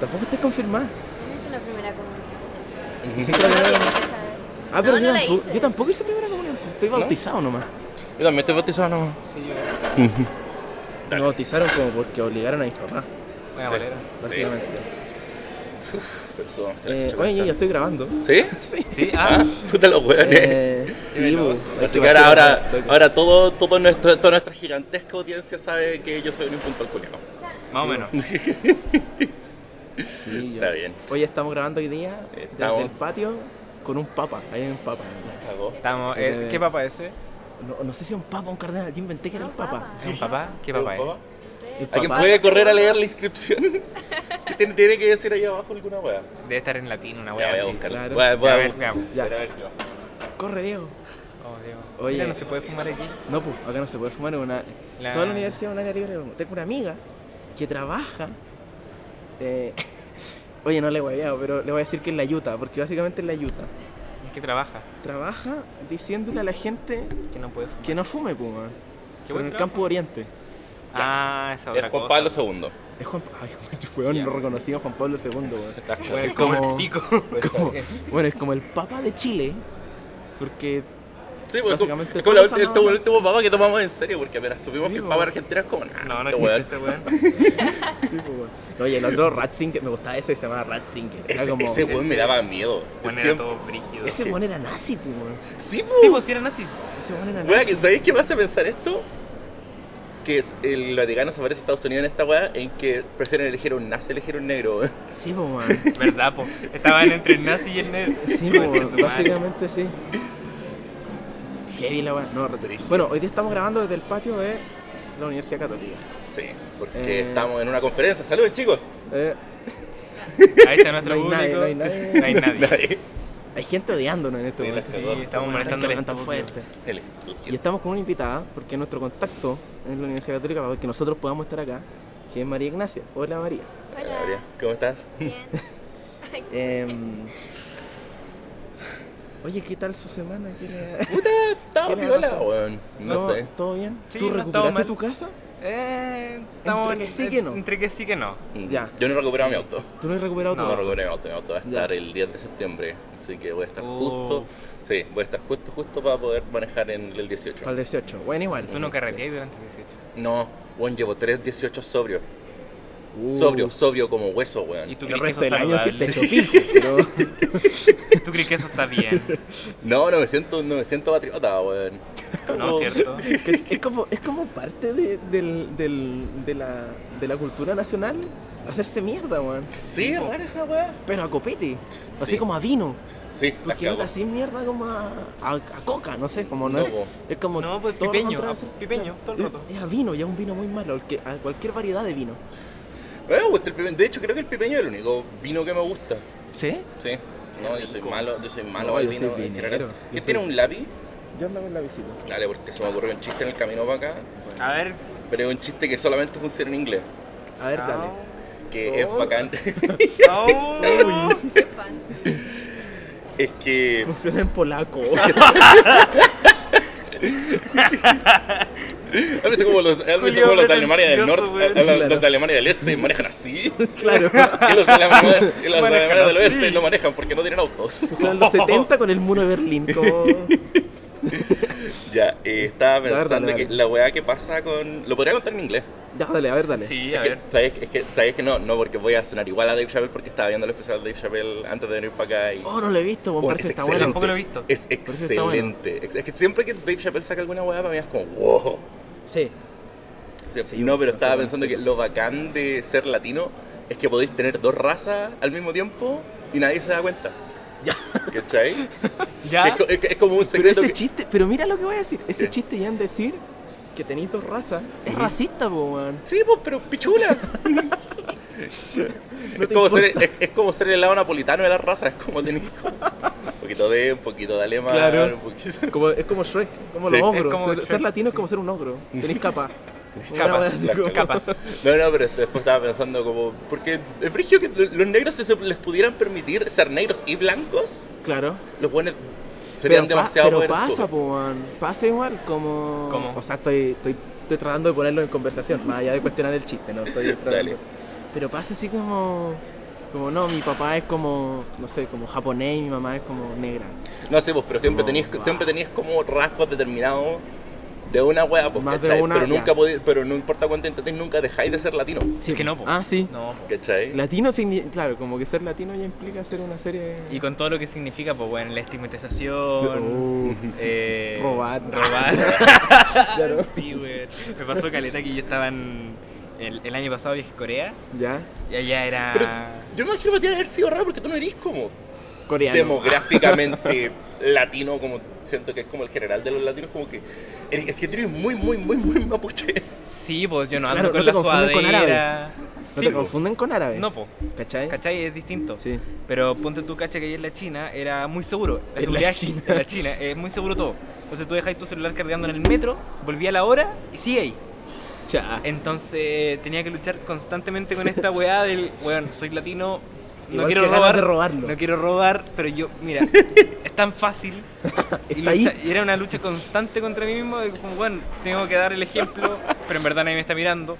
Tampoco estás confirmada. No hice la primera comunión. Sí, saber. Ah, pero No, yo, no tampoco, hice. yo tampoco hice primera comunión. pues, Estoy bautizado nomás. Yo también estoy bautizado nomás. Sí, yo. Me bautizaron como porque obligaron a mis papás, Buena Sí. bolera. básicamente. Pero eso, Eh, oye, yo ya estoy grabando. ¿Sí? Sí. Sí, ah. Ah, puta los hueones. Eh, sí, Dímelo. pues, Así que ahora, ahora, al ahora todo, todo nuestro, toda nuestra gigantesca audiencia sabe que yo soy un impuntual culiao. Más o menos. Sí, Está ya. bien. Hoy estamos grabando hoy día Estamos- desde el patio con un papa. Ahí hay un papa. Cagó. Estamos, Eh, eh, ¿Qué papá ese? No, no sé si es un papa o un cardenal. Yo inventé que era el papa. papa. ¿Es un papá? ¿Qué papá es? Sí. ¿Alguien puede correr a leer la inscripción? ¿Qué tiene, tiene que decir ahí abajo alguna wea? Debe estar en latín, una Ya, wea voy a así. buscarla. claro. Voy a- voy a Ya, a ver, veamos. Ya. A ver, yo. Corre, Diego. Oh, Dios. Oye. Mira, no se puede fumar aquí. No, pues, acá no se puede fumar en una. La- Toda la universidad es un área libre. Tengo una amiga que trabaja. Eh, Oye, no le voy a pero le voy a decir que es la yuta, porque básicamente es la yuta. ¿En qué trabaja? Trabaja diciéndole a la gente Que no puede fumar. que no fume, pues, man. ¿Qué Pero buen en el trabajo? campo oriente. Ah, esa Es otra Juan cosa. Pablo II. Es Juan. Ay, weón, Ya. lo reconocimos Juan Pablo II, weón. Es como- como el pico. Como- bueno, es como el papa de Chile, porque Sí, pues Básicamente es como la el, último papa que tomamos en serio, porque apenas supimos Sí, que el po. papa argentino es como nada. No, no este existe ese weón. Sí, pues, y el otro Ratzinger, me gustaba ese que se llamaba Ratzinger. Era Ese, como, ese weón me daba miedo. Bueno, era Siempre- todo brígido. ese weón era nazi, pues. Sí, po. Sí, pues sí era nazi. Ese weón era nazi. ¿sabéis qué me hace pensar esto? Que el Vaticano se parece a Estados Unidos en esta weá en que prefieren elegir un nazi elegir un negro. weón. Sí, pues, weón. ¿Verdad, po? Estaban entre el nazi y el negro. Sí, Concha pues, básicamente sí. Heavy la weá. No, Brígido. bueno, hoy día estamos grabando desde el patio de la Universidad Católica. Sí, porque Eh. estamos en una conferencia. Saludos, chicos. Eh, Ahí está nuestro No hay nadie, público. no hay nadie. No hay nadie. Nadie. hay gente odiándonos en este Sí, momento. estamos Tan- molestando el estudio. fuerte. El Y estudio. estamos con una invitada, porque nuestro contacto en la Universidad Católica para que nosotros podamos estar acá, que es María Ignacia. Hola María. Hola. ¿Cómo estás? Bien. Em, oye, ¿qué tal su semana? ¿Qué le- Puta, estaba weón. No ¿Todo- sé. ¿Todo bien? Sí, ¿Tú no recuperaste tu casa? Eh, estamos Entre que sí que no. Entre que sí que no. Ya. Yo no he recuperado mi auto. ¿Tú no has recuperado tu No, auto? recuperé mi auto. Mi auto va a Ya. estar el 10 de septiembre. Así que voy a estar Uf. justo. Sí, voy a estar justo, justo para poder manejar en el 18. Para el 18. Bueno, igual. Tú no carreteas durante el 18. No, weón, llevo 3 18 sobrio. Uh, Sobrio, sobrio como hueso, weón. ¿Y tú crees que eso año te pico, pero... ¿Tú crees que eso está bien? No, no me siento, no me siento patriota, weón. No, ¿cierto? Es como, es como parte de, del, del, de, la, de la cultura nacional hacerse mierda, weón. Sí, es rara esa weá. Pero a copete. Así Sí. como a vino. Sí, Porque no te así mierda como a, a, a coca, no sé, como no, No, es, es como No, pues pipeño, a- pipeño, todo el Es- rato. Es a vino, ya un vino muy malo, que- a cualquier variedad de vino. A mí me gusta el pipeño. De hecho, creo que el pipeño es el único vino que me gusta. ¿Sí? Sí. No, yo soy malo, yo soy malo No, al vino soy en vinero. general. ¿Quién soy- tiene un lápiz? Yo ando con la visita. Dale, porque se me ocurrió un chiste en el camino para acá. A ver. Pero es un chiste que solamente funciona en inglés. A ver, dale. Que Oh. es bacán. Oh. Qué fancy. es que. Funciona en polaco. ¿Has visto como los, has visto como los de Alemania del norte, a- los de Alemania del este manejan así? claro. Y los de Alemania, y los de Alemania del oeste no manejan porque no tienen autos. Funciona en los 70 con el muro de Berlín. Como... Ya, eh, estaba ver, dale, pensando dale. que la weá que pasa con. Lo podría contar en inglés. Ya, dale, a ver, dale. Sí, Es a que, ver. ¿sabes, es que, ¿Sabes que no? No, porque voy a sonar igual a Dave Chappelle porque estaba viendo el especial de Dave Chappelle antes de venir para acá y. Oh, no lo he visto, Bueno, parece es que está bueno. Tampoco lo he visto. Es bueno. excelente. Ex- Es que siempre que Dave Chappelle saca alguna weá para mí es como wow. Sí. Sí, Sí, no, pero estaba pensando que lo bacán de ser latino es que podéis tener dos razas al mismo tiempo y nadie se da cuenta. Ya. ¿Cachai? ¿Ya? Es, co- es- es como un Pero secreto. ese que- chiste, pero mira lo que voy a decir. Ese ¿Qué? chiste ya en decir que tenéis dos razas es racista, po, man. Sí, pues, pero pichula. No es, como ser, es, como ser el helado napolitano de la raza. Es como tenéis como poquito de, un poquito de alemán, Claro. un poquito. Como, es como Shrek, como Sí. los ogros. Como ser, Shrek, ser latino es como ser un ogro. Tenéis capa. Capas, como- capas. No, no, pero después estaba pensando como. Porque es frigio que los negros, si se les pudieran permitir ser negros y blancos, Claro. los buenos serían Pero, pa- demasiado pero poderosos. pasa, po. Pasa igual como... ¿Cómo? O sea, estoy, estoy, estoy tratando de ponerlo en conversación, más allá de cuestionar el chiste, ¿no? Estoy tratando- Dale. Pero pasa así como... Como no, mi papá es como, no sé, como japonés y mi mamá es como negra. No sé, pues, pero siempre tenías, wow. siempre tenías como rasgos determinados de una wea, pues, Más de una, pero nunca podí- pero no importa cuánto intentéis, nunca dejáis de ser latino. Sí, Es que no, po. Ah, sí. No, po. ¿Cachai? Latino significa, claro, como que ser latino ya implica ser una serie... Y con todo lo que significa, pues bueno, la estigmatización, Oh, eh, Robar. Robar. Claro. sí, güey. Me pasó caleta que yo estaba en. El, el año pasado viajé a Corea ¿Ya? y allá era. Pero yo me imagino que tiene que haber sido raro porque tú no eres como Coreano. demográficamente latino, como siento que es como el general de los latinos, como que eres, es que tú eres muy, muy, muy, muy mapuche. Sí, pues yo no ando Claro, con no la suadera. ¿No Sí, te confunden con árabe? No, po. ¿Cachai? ¿Cachai? Es distinto. Sí. Pero ponte tu cacha que ahí en la China era muy seguro. La seguridad la China. en la China es muy seguro todo. Entonces tú dejáis tu celular cargando en el metro, volví a la hora y sigue ahí. Entonces tenía que luchar constantemente con esta weá del, weón, soy latino, no Igual quiero robar, robarlo. no quiero robar, pero yo, mira, es tan fácil. y, lucha- era una lucha constante contra mí mismo, de como, bueno, tengo que dar el ejemplo, pero en verdad nadie me está mirando.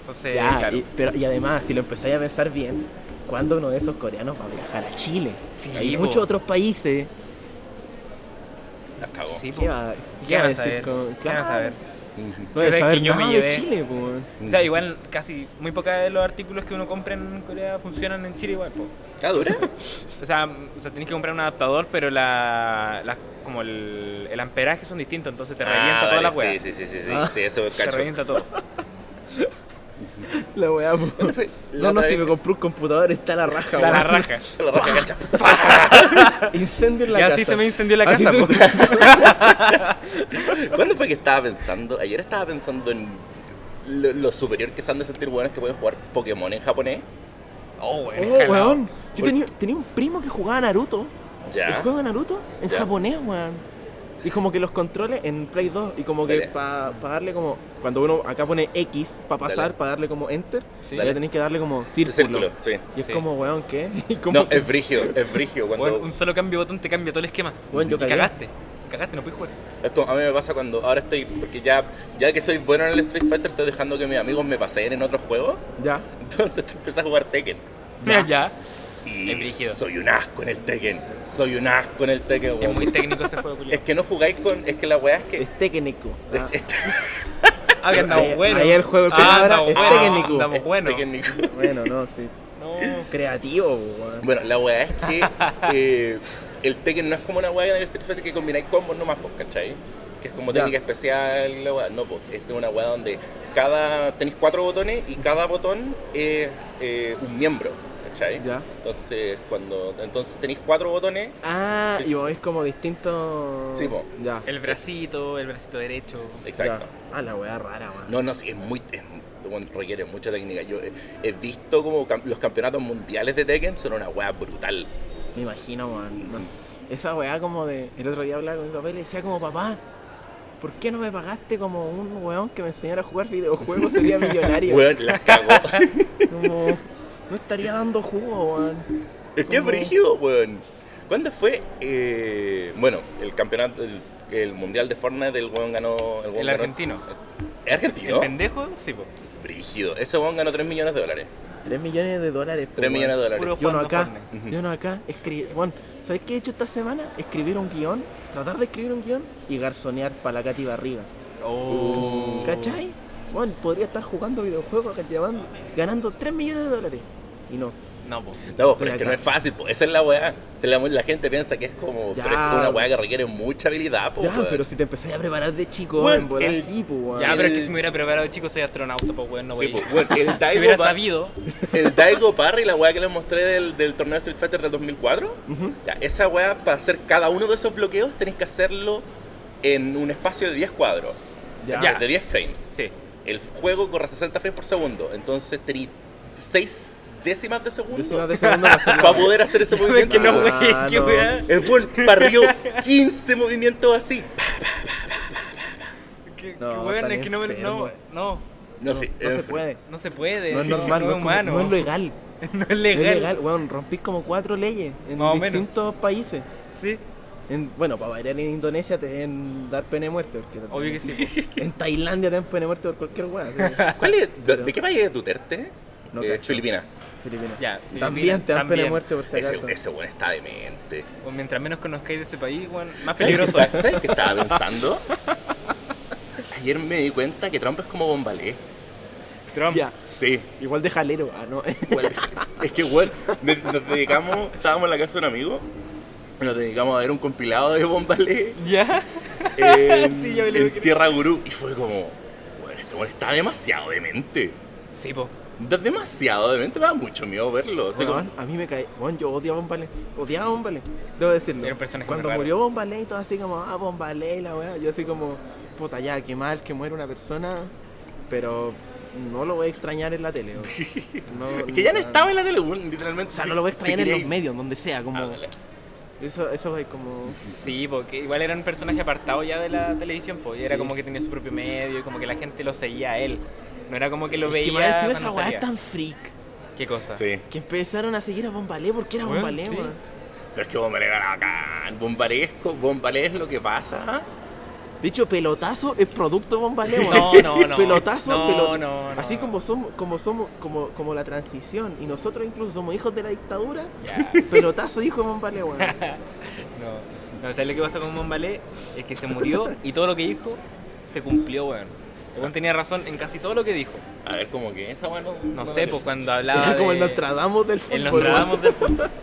Entonces, Ya, claro. y, pero, y además, si lo empezáis a pensar bien, ¿cuándo uno de esos coreanos va a viajar a Chile? Sí, Hay po. muchos otros países. La cagó. Sí. ¿Qué va, ¿Y qué ¿Qué va a van a decir saber? con- ¿Qué van a saber? No debe ¿Sabes saber que yo me nada de llevé? Chile, po, weón. O sea, igual casi muy pocos de los artículos que uno compra en Corea funcionan en Chile igual, po. ¿Ah, dura? O sea, o sea tenés que comprar un adaptador, pero la, la- como el, el amperaje son distintos, entonces te revienta Ah, toda la vale, weá. Sí, sí, sí, sí, sí, Ah. sí, eso es Te cacho. revienta todo. La weá, po. La No, no, si me compré un computador, está la raja, Da la raja. La raja cacha. Incendio en la Y casa. así se me incendió la Así casa, po. ¿Cuándo fue que estaba pensando? Ayer estaba pensando en lo, lo superior que se han de sentir buenos que pueden jugar Pokémon en japonés. Oh, weón, Oh, weón. Yo tenía, tenía un primo que jugaba Naruto. El Ya. juego de Naruto en Ya. japonés, weón. Y como que los controles en Play 2. Y como que para darle como. Cuando uno acá pone X para pasar, para darle como Enter, Sí. ya tenéis que darle como círculo. Círculo, sí. Y es Sí. como, weón, ¿qué? Como, No, es frigio, es. Cuando, Weón, un solo cambio de botón te cambia todo el esquema. Weón, yo y cagaste. Cagaste, no puedes jugar. es como- a mí me pasa cuando ahora estoy, porque ya, ya que soy bueno en el Street Fighter, estoy dejando que mis amigos me paseen en otros juegos. Ya. Entonces tú empiezas a jugar Tekken. Ya. ya. Y Es soy un asco en el Tekken. Soy un asco en el Tekken, weón. Es muy técnico ese juego, Es culiao. que no jugáis con. Es que la weá es que. Es técnico. es- Ah. es- Ah, que andamos Ahí- buenos. ahí el juego, el ah, palabra es buenos, técnico. Andamos es buenos. Tekken Nico. Bueno, no, sí. No. Creativo, weón. Bueno, la weá es que eh, el Tekken no es como una weá en el Street Fighter que combináis combos nomás, pues, ¿cachai? Que es como Ya. técnica especial, la weá. No, pues, esta es una weá donde cada. tenéis cuatro botones y cada botón es eh, un miembro, ¿cachai? Ya. Entonces, cuando. Entonces tenéis cuatro botones. Ah, Es- y vos es como distinto. Sí, po. Ya. El bracito, el bracito derecho. Exacto. Ya. Ah, la weá rara. No, no, sí, es muy. es- bueno, requiere mucha técnica. Yo he, he visto como cam- los campeonatos mundiales de Tekken son una weá brutal. Me imagino, weón. No sé. Esa weá como de. El otro día hablaba con mi papá y le decía como, papá, ¿por qué no me pagaste como un weón que me enseñara a jugar videojuegos? Sería millonario. Weón, las cagó. Como. No estaría dando jugo, weón. es que es brígido, weón. ¿Cuándo fue? Eh, bueno, el campeonato, el, el mundial de Fortnite, el weón ganó. El, weón El ganó- argentino. ¿Es argentino? El pendejo, sí, po. Brígido. Ese weón ganó 3 millones de dólares. 3 millones de dólares. po, 3 weón. millones de dólares. Puro Y uno jugando acá, Fortnite. y uno acá. Bueno, ¿sabes qué he hecho esta semana? Escribir un guion, tratar de escribir un guion y garzonear para la Katy Barriga. Oh. ¿Cachai? Bueno, podría estar jugando videojuegos, llevando, ganando 3 millones de dólares. Y no. No, po. No, pero es que no es fácil, po. esa es la weá. Se La, la gente piensa que es como. Ya. Pero es que una weá que requiere mucha habilidad, po, ya, pero si te empecé a preparar de chico, Weón, el- sí, pues. Ya, El- pero es que si me hubiera preparado, chicos, soy astronauta, pues, weón, no Sí, voy. po. Bueno, el Si Daigo, hubiera Pa- sabido. el Daigo Parry, la weá que les mostré del, del torneo de Street Fighter del 2004, Ujú. ya, esa weá, para hacer cada uno de esos bloqueos, tenés que hacerlo en un espacio de 10 cuadros, Ya. ya, de 10 frames. Sí. El juego corre a 60 frames por segundo, entonces tenés 6 décimas de segundo Décimas de segundo para poder hacer ese Es movimiento. que no, Ah, qué no. weá. El weón parrió 15 movimientos así. Que, No, weón, es que no, me- no, no, No, No, sí, no se puede. no se puede. No es sí, normal, no no es como- humano. no es legal. No es No es legal. legal, weón. Rompís como cuatro leyes en Más distintos países. Sí, En, bueno, para variar en Indonesia te deben dar pena de muerte. Porque obvio que sí. En Tailandia te dan pena de muerte por cualquier weá. así que- ¿Cuál es? ¿De, de qué país es Duterte? No Eh. Filipinas. Ya, También te dan pena de muerte por si Ese, acaso. ese weón está demente. O mientras menos conozcáis de ese país, weón, más ¿Sabes qué peligroso está- es. ¿Sabes qué estaba pensando? Ayer me di cuenta que Trump es como Bombalé. Trump. Ya, Sí. igual de jalero. Ah, no. Es que, bueno, nos dedicamos, estábamos en la casa de un amigo, nos dedicamos a ver un compilado de Bombalé ¿Ya? en, Sí, ya me lo en. Tierra Gurú. Y fue como, bueno, este weón está demasiado demente. Sí, po. Está demasiado demente, me da mucho miedo verlo. Como- a mí me cae. Bueno, yo odiaba a Bombalé. Odiaba a Bombalé. Debo decirlo. Cuando murió Bombalé y todo así como, ah, Bombalé y la weá. Yo así como, puta, ya, qué mal que muere una persona. Pero no lo voy a extrañar en la tele. No, es que ya no estaba en la tele, literalmente. O sea, si- no lo voy a si extrañar en quería- los medios, donde sea. Como, Ah, eso, eso es como. Sí, porque igual era un personaje apartado ya de la televisión, pues. Y era Sí. como que tenía su propio medio y como que la gente lo seguía a él. No era como que lo Es veía. que más encima esa weá es tan freak. ¿Qué cosa? Sí. Que empezaron a seguir a Bombalé porque era Weón, Bombalé, sí. weón. Pero es que Bombalé era bacán. Bombalé es, Bombalé es lo que pasa. De hecho, pelotazo es producto Bombalé, weón. No, no, no. Pelotazo, No, pelo- no, no. Así como somos, como somos, como, como la transición, y nosotros incluso somos hijos de la dictadura, pelotazo hijo de Bombalé, weón. No. No, ¿sabes lo que pasa con Bombalé? Es que se murió y todo lo que dijo se cumplió, weón. El weón tenía razón en casi todo lo que dijo. A ver, como que esa bueno. No sé, pues cuando hablaba. Era como de... el Nostradamus del fútbol. El. Nostradamus del fútbol.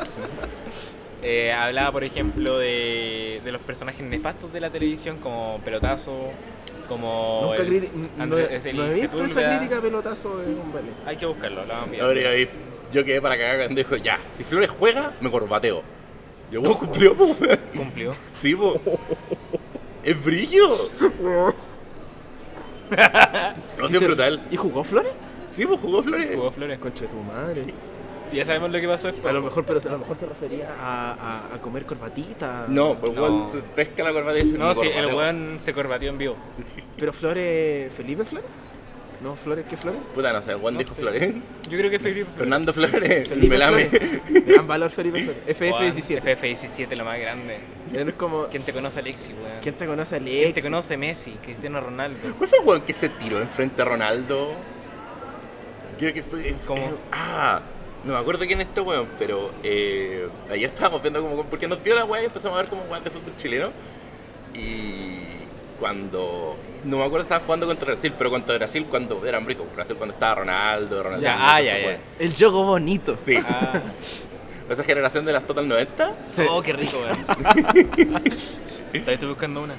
Eh, hablaba, por ejemplo, de, de los personajes nefastos de la televisión, como Pelotazo, como. Nunca el- no, Andrés- el no he visto esa crítica a pelotazo de Bombalé. Hay que buscarlo, lo vamos yo quedé para cagar cuando dijo, ya, si Flores juega, me corbateo. Yo, vos cumplió. Cumplió. Sí, po. Es brillo. No, sí, es brutal. ¿Y jugó Flores? Sí, pues jugó Flores. Jugó Flores. Concha de tu madre. Y ya sabemos lo que pasó después. A lo mejor, pero a lo mejor se refería a, a, a comer corbatita. No, pues No. se pesca la dice, No, sí, el corbateo. weón se corbatió en vivo. Pero Flores. ¿Felipe Flores? ¿No, Flores qué Flores? Puta, no sé, Juan No dijo sé. Flores. Yo creo que Felipe. Fernando Flores, Felipe me lame. Flores. Gran valor Felipe Flores. FF17. FF17, lo más grande. Es como. ¿Quién te conoce, Alexi, weón? ¿Quién te conoce, Alex? ¿Quién te conoce, Messi? Cristiano Ronaldo. ¿Cuál fue el weón que se tiró enfrente a Ronaldo? Creo que fue. ¿Cómo? eh, ah, no me acuerdo quién es este weón, pero eh, ayer estábamos viendo como. Porque nos dio la weá y empezamos a ver como weón de fútbol chileno. Y cuando. No me acuerdo, estaban jugando contra Brasil, pero contra Brasil cuando eran ricos. Brasil cuando estaba Ronaldo, Ronaldo. Ya, ah, ya, ya. El juego bonito. Sí, Ah, esa generación de las Total 90. Sí. oh, qué rico, weón. Estoy buscando una.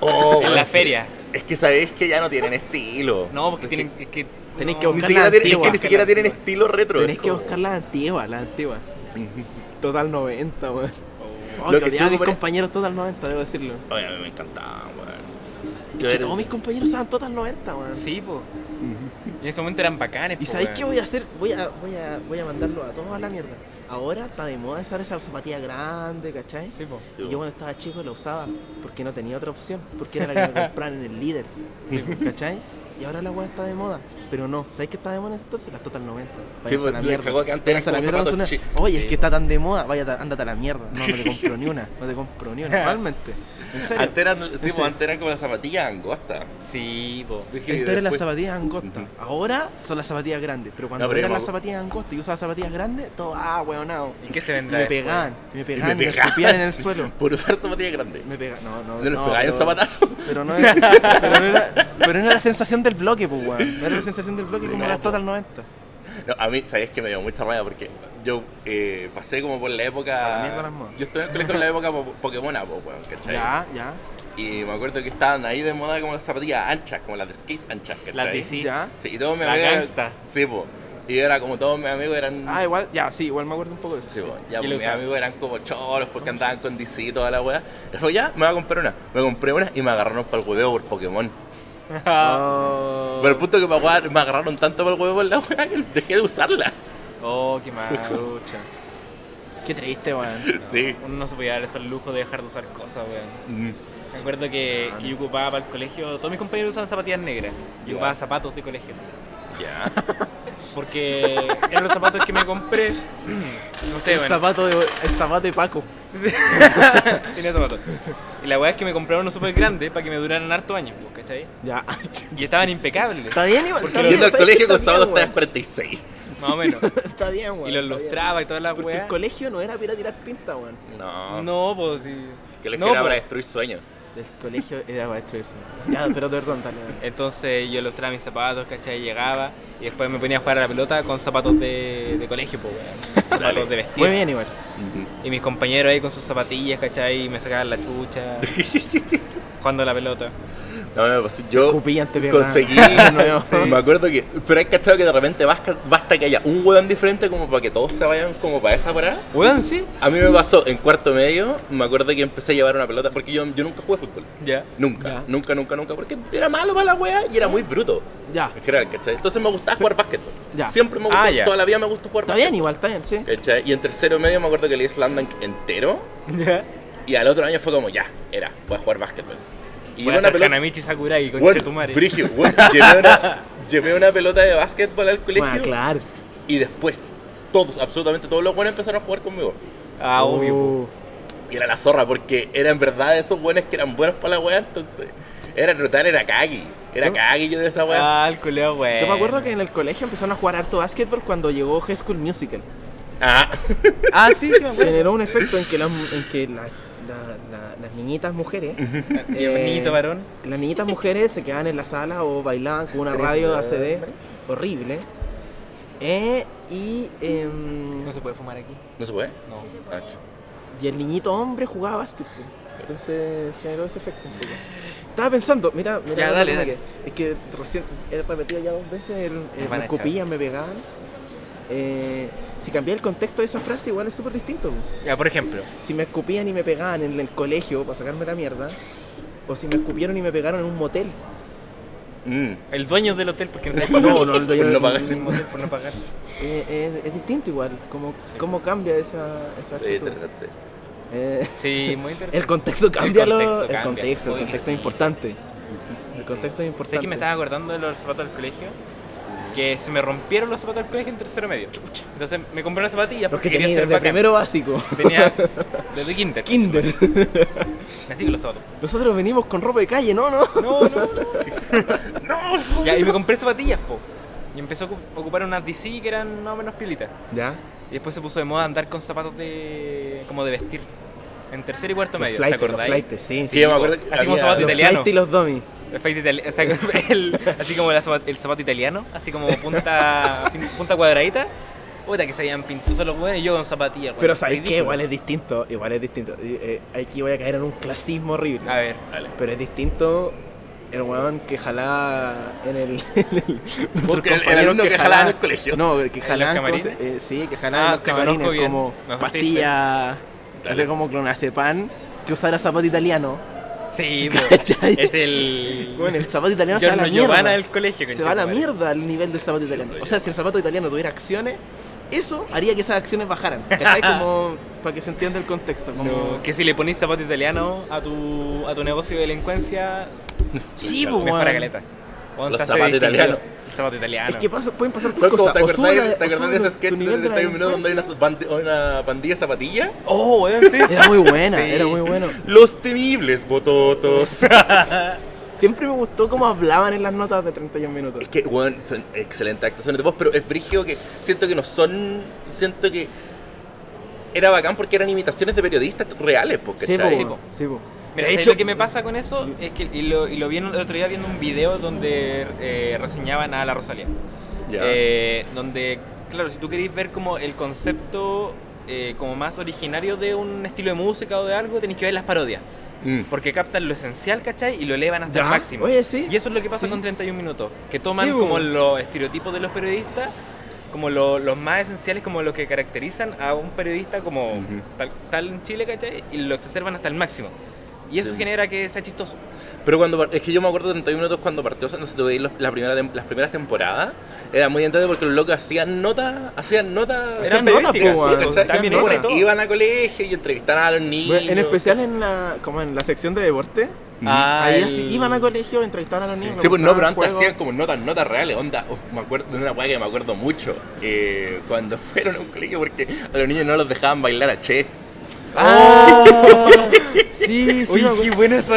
Oh, en la sí. feria. Es que sabéis que ya no tienen estilo. No, porque Es tienen. Es que. Tenés no. que Ni buscar siquiera, la tienen, es antigua. que ni siquiera la tienen antigua. estilo retro. Tenés es que buscar la antigua, la antigua. Total 90, weón. Oh. Lo que que mis compañeros Total 90, debo decirlo. Oye, a mí me encantaba, Es que era- todos mis compañeros usaban Total 90, weón. Sí, po. Y en ese momento eran bacanes, ¿Y po, sabéis qué voy a hacer? Voy a, voy a, voy a mandarlo a todos a la mierda. Ahora está de moda usar esa zapatilla grande, ¿cachai? Sí, po. Sí, Y yo cuando estaba chico la usaba porque no tenía otra opción, porque era la que me compraban en el líder, ¿cachai? Y ahora la weá está de moda, pero no, ¿sabéis qué está de moda entonces? Las Total 90. Sí, pues, a la mierda. cagó que antes la mierda, no son chi- una- Oye, es que está tan de moda, vaya, ándate a la mierda. No, no te compro ni una, no te compro ni una, realmente. En serio. Antes eran, sí, En pues, antes eran como las zapatillas angostas. Sí, po. Estas eran las zapatillas angostas. Ahora son las zapatillas grandes. Pero cuando No, pero eran las zapatillas angostas y usaba zapatillas grandes, todo, ah, weonado. ¿Y qué se Y vendrá me después? pegaban, y me pegaban, y me, pegaban. escupían en el suelo. Por usar zapatillas grandes. Me pegaban, no, no. ¿No les no, pegáis un pero- zapatazo? Pero no, era, pero, no era, pero no era la sensación del bloque, pues, weón. No era la sensación del bloque como No, las. Total 90. No, a mí, ¿sabías que me dio mucha rabia? Porque yo eh, pasé como por la época... La mierda las modas. Yo estuve en el colegio en la época po- Pokémon, po, weón, ¿cachai? Ya, ya. Y me acuerdo que estaban ahí de moda como las zapatillas anchas, como las de skate anchas, ¿cachai? Las de sí. Ya. Sí, y todos mis La amigos... gangsta. Sí, po. Y era como todos mis amigos eran... Ah, igual, ya, sí, igual me acuerdo un poco de eso. Sí, sí. po. ya ¿Qué pues, mis amigos eran como choros porque andaban con DC y toda la weá. Y fue ya, me voy a comprar una. Me compré una y me agarraron para el hueveo por Pokémon. Oh. Pero el punto que me, agar- me agarraron tanto para el huevo por la weá que dejé de usarla. Oh, qué mal. Chucha. Qué triste, weón. Sí. Uno no se podía dar esos lujos de dejar de usar cosas, weón. Mm. Me acuerdo que, que yo ocupaba para el colegio, todos mis compañeros usaban zapatillas negras. Yo Ya. ocupaba zapatos de colegio. Ya. Porque eran los zapatos que me compré. No sé, el, bueno. zapato de, el zapato de Paco. Tenía zapatos. Y la weá es que me compraron uno súper grande para que me duraran harto años, pues, ¿cachai? Ya. Y estaban impecables. Está bien, igual. Porque Yendo al ¿sabes colegio con sábado estás 46. más o menos. está bien, weón. y lo está bien. ilustraba y toda la Porque weá. el colegio no era para tirar pinta, weón. No. No, pues sí. Que les No, era po. para destruir sueños. El colegio era para destruirse. Ya, pero perdón, dale. Entonces yo ilustraba mis zapatos, ¿cachai? Llegaba y después me ponía a jugar a la pelota con zapatos de, de colegio, pues, weón. Zapatos de vestir. Muy bien, igual. Y mis compañeros ahí con sus zapatillas, ¿cachai? Y me sacaban la chucha. jugando a la pelota. No, me pasó. Yo te pegaban. conseguí. Sí. Me acuerdo que. Pero hay cachado que de repente basta, basta que haya un hueón diferente como para que todos se vayan como para esa parada. Weón, sí. A mí me pasó en cuarto medio, me acuerdo que empecé a llevar una pelota, porque yo, yo nunca jugué fútbol. Ya. Nunca, Ya. nunca, nunca, nunca, porque era malo para la wea y era muy bruto. Ya. En general, ¿cachai? Entonces me gustaba jugar básquetbol. Ya. Siempre me gustó, Ah, toda la vida me gustó jugar Está bien, igual, está bien, sí. ¿Cachai? Y en tercero medio me acuerdo que leí Slam entero, Ya. y al otro año fue como, ya, era, voy a jugar básquetbol. Y Voy a llevé una hacer pelota... Hanamichi Sakurai, Bueno, brigio, bueno, llevé, una, llevé una pelota de básquetbol al colegio Bueno, claro. y después todos, absolutamente todos los buenos empezaron a jugar conmigo. Ah, obvio. Uh, Y era la zorra, porque era en verdad esos buenos que eran buenos para la wea, entonces era brutal, era Kagi. Era Yo- Kagi yo de esa wea. Ah, el culeo, weón. Yo me acuerdo que en el colegio empezaron a jugar harto básquetbol cuando llegó High School Musical. Ah, Ah, sí, sí, me acuerdo. Generó un efecto en que, en que la- la- la- las niñitas mujeres, Y el niñito varón. las niñitas mujeres se quedaban en la sala o bailaban con una radio ACD horrible. Eh, y, em, No se puede fumar aquí. ¿no se puede? No. Ah, y el niñito hombre jugaba básquetbol. Entonces generó ese efecto un poco. Estaba pensando, mira, mira Ya, dale, dale. que- es que recién he repetido ya dos veces, el, Me el- me escupían, me pegaban. Eh, si cambié el contexto de esa frase, igual es súper distinto. Ya, por ejemplo. Si me escupían y me pegaban en el colegio para sacarme la mierda, o si me escupieron y me pegaron en un motel. mm. El dueño del hotel porque no No, no, el dueño Por no del- pagar. el motel por no pagar. Eh, es, es distinto igual, como, cómo cambia esa, esa Sí, actitud. interesante. Eh, Sí, muy interesante. el contexto cambia, lo- contexto el cambia, contexto, el contexto sí. es importante. El contexto es importante. ¿Sabes que me estaba acordando de los zapatos del colegio? Que se me rompieron los zapatos del colegio en tercero medio. Entonces me compré las zapatillas porque que quería ser desde bacán. primero básico. Tenía desde kinder. Kinder. Así que los zapatos. Nosotros venimos con ropa de calle, ¿no? No. No, no, no. Ya, y me compré zapatillas, po. Y empezó a ocu- ocupar unas DC que eran más o menos piolitas. Ya. Y después se puso de moda andar con zapatos de. como de vestir. En tercero y cuarto Los medio. flightes, ¿Te los acordáis? flightes, sí. Sí, yo me acuerdo Así como había- zapato Los italiano. y los dummies. El flight itali- o sea, el- así como la zapat- el zapato italiano, así como punta, punta cuadradita. Puta que se habían pintosos los hueones y yo con zapatillas. Pero weón. ¿sabes qué? Ridículo. Igual es distinto. Igual es distinto. Eh, eh, aquí voy a caer en un clasismo horrible. A ver. Pero es distinto el weón que jalaba en el. en el- Porque el- el alumno que jalaba en el colegio. No, que los jalaban. ¿cómo camarines? se- eh, sí, que jalaban Ah, en los camarines como Me ofreciste. pastilla. Dale. Así como clonazepam. Que usara zapato italiano. Sí, po. ¿Cachai? es el. Bueno, el zapato italiano se va a la mierda. Del colegio, se va a la mierda al nivel del zapato italiano. O sea, si el zapato italiano tuviera acciones, eso haría que esas acciones bajaran. ¿Cachai? Como para que se entienda el contexto. Como... No, que si le ponís zapato italiano a tu, a tu negocio de delincuencia, Sí, pues, mejora weón. caleta. Los zapatos italianos. El zapato italiano. Es que pasa- pueden pasar Son como, cosas. ¿te acordás, la- ¿te o acordás sube de ese sketch de nivel de la 31 minutos donde hay una, pandilla zapatilla? Oh, weón, sí. Era muy buena, Sí. era muy bueno. Los temibles bototos. Siempre me gustó cómo hablaban en las notas de 31 minutos. Es que, weón, son excelentes actuaciones de voz, pero es brigio que siento que no son. Siento que. Era bacán porque eran imitaciones de periodistas reales, porque Sí, po, Sí, po. sí, po. Mira, De ¿sabes hecho, lo que me pasa con eso? Es que, y lo, y lo vi el otro día viendo un video donde eh, reseñaban a la Rosalía. Eh, donde, claro, si tú queréis ver como el concepto eh, como más originario de un estilo de música o de algo, tenéis que ver las parodias. Mm. Porque captan lo esencial, ¿cachai? Y lo elevan hasta Ya, el máximo. oye, sí. Y eso es lo que pasa Sí. con 31 minutos. Que toman Sí, como los estereotipos de los periodistas, como lo- los más esenciales, como los que caracterizan a un periodista como Ujú. tal, tal en Chile, ¿cachai? Y lo exacerban hasta el máximo. Y eso Sí. genera que sea chistoso. Pero cuando par- es que yo me acuerdo de 31 minutos cuando partió, no sé los- la primera las primeras temporadas, era muy entendido porque los locos hacían notas, hacían notas Eran notas, sí, iban a colegio y entrevistaban a los niños. Bueno, en especial en la, como en la sección de deporte. Ah, ahí así iban a colegio, entrevistaban a los niños. Sí, pues no, pero antes juegos. hacían como notas, notas reales, onda. uf, me acuerdo de una weá que me acuerdo mucho. eh, cuando fueron a un colegio porque a los niños no los dejaban bailar a Che. Ah, sí, sí, Oye, qué buena esa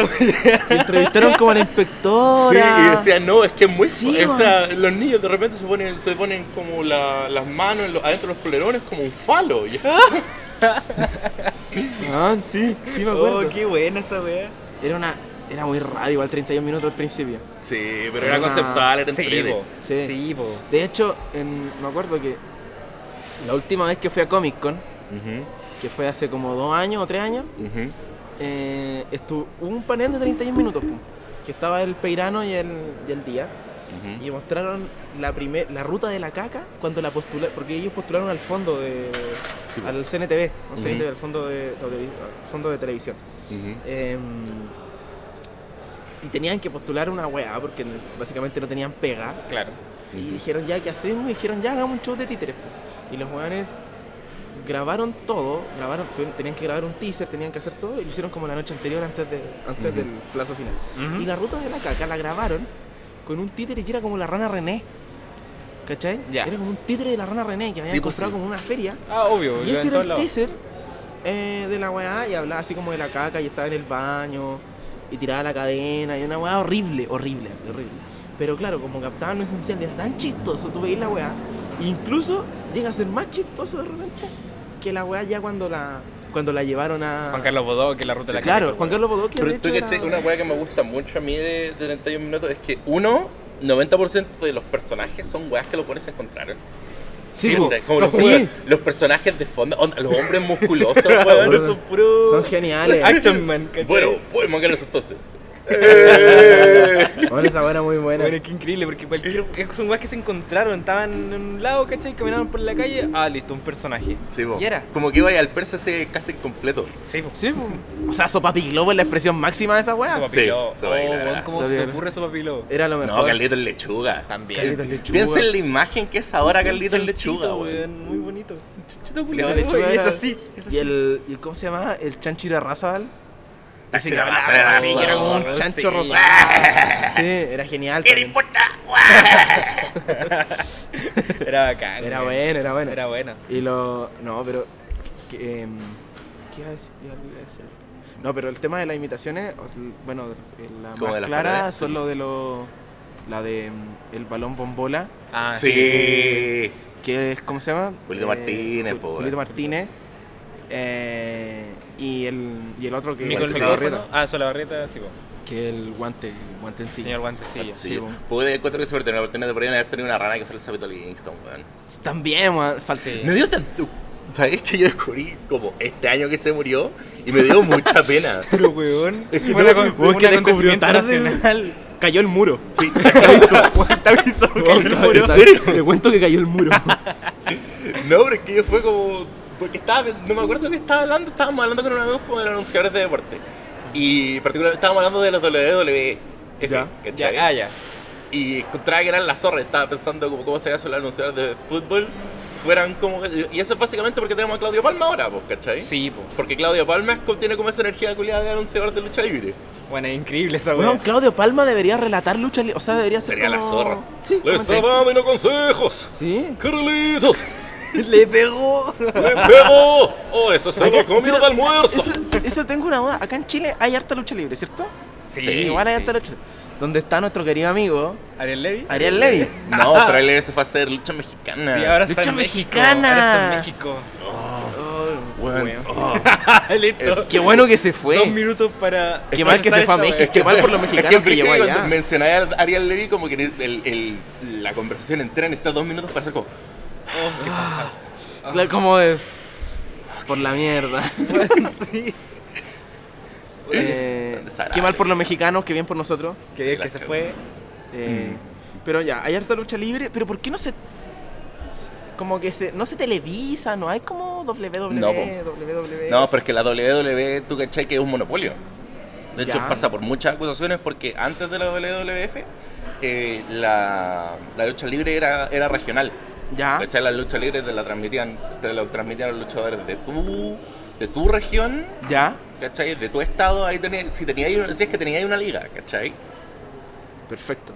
entrevistaron como a la Sí, y decía, no, es que es muy... Sí, o sea, los niños de repente se ponen, se ponen como la- las manos en los- adentro de los polerones como un falo. Ah, sí, sí me acuerdo. Oh, qué buena esa weá. Era una. Era muy raro, igual 31 minutos al principio. Sí, pero Era era conceptual, era Sí, entrete. po. Sí. Sí, po. De hecho, en- me acuerdo que la última vez que fui a Comic Con, que fue hace como dos años o tres años, eh, estuvo hubo un panel de 31 minutos, pum, que estaba el Peirano y el, y el Día, y mostraron la primer, la ruta de la caca cuando la postularon, porque ellos postularon al fondo de, Sí, al CNTV, no. CNTV, al fondo de, al fondo de televisión. Em, y tenían que postular una weá porque básicamente no tenían pega. Claro. Y dijeron ya, ¿qué hacemos? Y dijeron ya, hagamos un show de títeres. po". Y los weones grabaron todo, grabaron, tenían que grabar un teaser, tenían que hacer todo y lo hicieron como la noche anterior antes, de, antes del plazo final. Y la ruta de la caca la grabaron con un títere que era como la rana René. ¿Cachai? Era como un títere de la rana René que habían Sí, pues comprado sí. como una feria. Ah, obvio. Y ese era el teaser eh, de la weá y hablaba así como de la caca y estaba en el baño y tiraba la cadena y una weá horrible, horrible, así, horrible. Pero claro, como captaban lo esencial, era tan chistoso, tú veis la weá. incluso llega a ser más chistoso de repente que la weá ya cuando la cuando la llevaron a. Juan Carlos Bodó, que la ruta de la Claro, Juan. Carlos Bodoque. Pero tú era- una weá que me gusta mucho a mí de, de 31 minutos es que uno, 90% de los personajes son weas que lo pones a encontrar. Sí, como los, sí. los personajes de fondo, onda, los hombres musculosos, weón. Son puros. Son geniales. Action Man, ¿cachai? Bueno, podemos eso entonces. Bueno, esa era muy buena. Bueno, qué increíble, porque cualquier. Son weas que se encontraron, estaban en un lado, ¿cachai? Caminaban por la calle. Ah, listo, un personaje. Sí, po. Y era. Como que iba al persa ese casting completo. Sí, po. Sí, po. O sea, Sopapi Globo es la expresión máxima de esa weá. Sopa Sí, Oh. ¿Cómo se te ocurre Sopa Piló? Era lo mejor. No, Carlitos Lechuga. También. Carlitos Lechuga. Piensa en la imagen que es ahora Carlitos Lechuga, weón. Muy bonito. Chanchito culiao, Lechuga y es así, es así. Y el, y ¿cómo se llama? El chancho Irarrázaval. Que hablaba así, que era como un sí. chancho rosado. Sí, era genial. ¿Qué le también. importa? Era bacán. Era bueno, era bueno. Era bueno. Y lo. No, pero. que, em, ¿Qué iba a decir? Iba a decir. No, pero el tema de las imitaciones, bueno, eh, la ¿Cómo más clara parodias? son lo de lo. La de em, el balón bombola, Ah, Sí. que es, ¿cómo se llama? Julito Martínez, Jul- po, Julito weón. Martínez. eh, y, el, y el otro que Mico el es micrófono. Ah, Solabarrieta, sí, po. que el guante, el guante en sí. Señor Guantecillo. Sí, Sí, po. pude encontrar que se tener la oportunidad de podrían haber tenido una rana que fue el Sabito Livingston, weón. También, weón. Sí. Me dio tanto. ¿Sabes que yo descubrí como este año que se murió? Y me dio mucha pena. Pero, weón. Es que Fue no, una- fue que descubrió nacional. Cayó el muro. Sí, Te aviso Weón, el cayó- muro- ¿En serio? Te cuento que cayó el muro. no, pero es que yo fue como. Porque estaba. No me acuerdo de qué estaba hablando. Estábamos hablando con un amigo como de los anunciadores de deporte. Y particularmente estábamos hablando de los WWE. Ya. Ya, ah, ya. Y encontraba que eran las zorras. Estaba pensando como cómo se hacen los anunciadores de fútbol. Fueran como. Y eso es básicamente porque tenemos a Claudio Palma ahora, pues, ¿cachai? Sí, po. Porque Claudio Palma tiene como esa energía culiada de anunciador de lucha libre. Bueno, es increíble esa Weón, weón. Claudio Palma debería relatar lucha libre. O sea, debería ser. Sería la zorra. Sí, Le como está dando consejos. Sí. Carlitos, Le pegó. le pego. Oh, eso se lo comido de almuerzo. Eso, eso tengo una duda. Acá en Chile hay harta lucha libre, ¿cierto? Sí, Igual hay sí. harta lucha libre. Donde está nuestro querido amigo ¿Ariel Levy? Ariel Levy. No, pero él se fue a hacer lucha mexicana. Sí, ahora está Lucha en México. mexicana. Ahora está en México. Oh, Weón, weón. oh. Listo. Qué bueno que se fue. Dos minutos para. Qué mal que se fue a México. Qué mal por los mexicanos Es que llegó allá. Mencioné a Ariel Levy como que el, el- la conversación entera necesita dos minutos para hacer como. Oh, qué. Claro, Como de. Por la mierda. sí. Eh, qué mal por los mexicanos, qué bien por nosotros. Que, Sí, que la se fue. Eh, Pero ya, hay harta lucha libre, pero ¿por qué no se... Como que se, no se televisa, no hay como WWE, No. WWE. No, pero es que la WWE, tú cachai que es un monopolio. De hecho, Ya. pasa por muchas acusaciones porque antes de la WWF, eh, la, la lucha libre era, era regional. Ya, ¿Cachai? Las luchas libres te la transmitían, te la transmitían los luchadores de tu, de tu región, ya, ¿cachai? De tu estado, ahí tenía, si, tenía, si es que tenías una liga, ¿cachai? perfecto.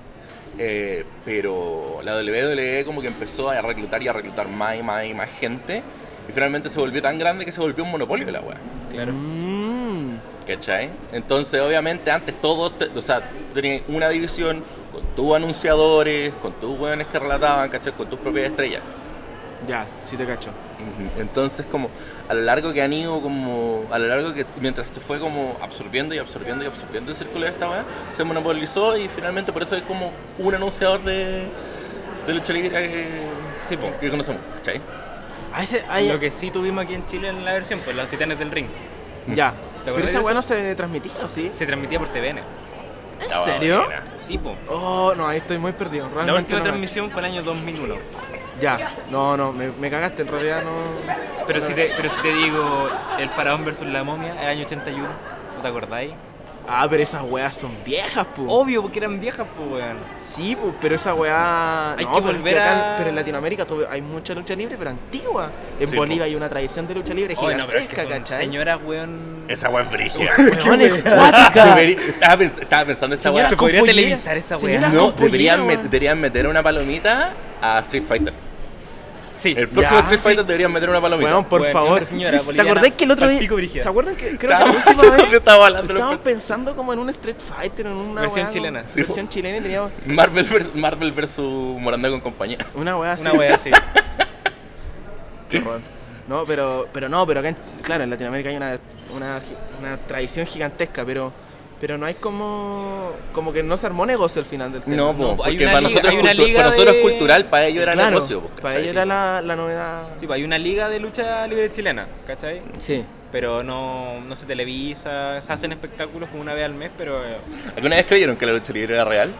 Eh, pero la WWE como que empezó a reclutar y a reclutar más y más y más gente y finalmente se volvió tan grande que se volvió un monopolio la weá. Claro. Mm, ¿Cachai? Entonces, obviamente, antes todos, te- o sea, tenías una división con tus anunciadores, con tus weones que relataban, ¿cachai? Con tus propias estrellas. Ya, sí te cacho. Entonces, como a lo largo que han ido, como a lo largo que mientras se fue como absorbiendo y absorbiendo y absorbiendo el círculo de esta weá, se monopolizó y finalmente por eso es como un anunciador de, de lucha libre que, Sí, po. que conocemos, ¿cachai? A ese, hay, Lo que sí tuvimos aquí en Chile en la versión, pues los Titanes del Ring. Ya. Pero esa weá no se transmitía, ¿o sí? Se transmitía por TVN. Estaba serio? Sí, po. Oh, no, ahí estoy muy perdido. La Realmente última no transmisión fue el año 2001. me- Ya, no, no, me, me cagaste, en realidad no... Pero si te, pero si te digo el faraón versus la momia, el año 81, ¿no te acordáis? Ah, pero esas weas son viejas, pu. Obvio, porque eran viejas, pues, weón. Sí, pu, pero esa weá... Hay no, que pero volver acá- a- Pero en Latinoamérica todo- hay mucha lucha libre, pero antigua. En Sí, Bolivia po. hay una tradición de lucha libre Oye, no, pero es que gigantesca, son ¿cachai? señoras, weón. Esa weá es brígida. Weón, es estaba, pens- estaba pensando esa Señora weá. Se podría televisar esa. Señora No, deberían, met- deberían meter una palomita a Street Fighter. Sí. El próximo Ya, Street sí. Fighter deberían meter una palomita. Weón, por favor. una señora ¿Te boliviana acordás que el otro día... brígida. ¿Se acuerdan que creo que la Estábamos- última vez estaba hablando. estábamos los- pensando como en un Street Fighter, en una Versión weá, chilena. Sí, versión chilena y teníamos Marvel, vers- Marvel versus Morandé con compañía. una weá así. Una weá así. Qué horror. No, pero, pero no, pero acá, en- claro, en Latinoamérica hay una, una, una tradición gigantesca, pero, pero no hay como, como que no se armó negocio al final del tema. No, No, po, hay porque una para liga- nosotros, hay es una cultu- liga para nosotros de- es cultural, para ellos era Claro, negocio. po, para ellos era la, la novedad. Sí, pues hay una liga de lucha libre chilena, ¿cachai? Sí. Pero no, no se televisa, se hacen espectáculos como una vez al mes, pero eh, ¿Alguna vez creyeron que la lucha libre era real?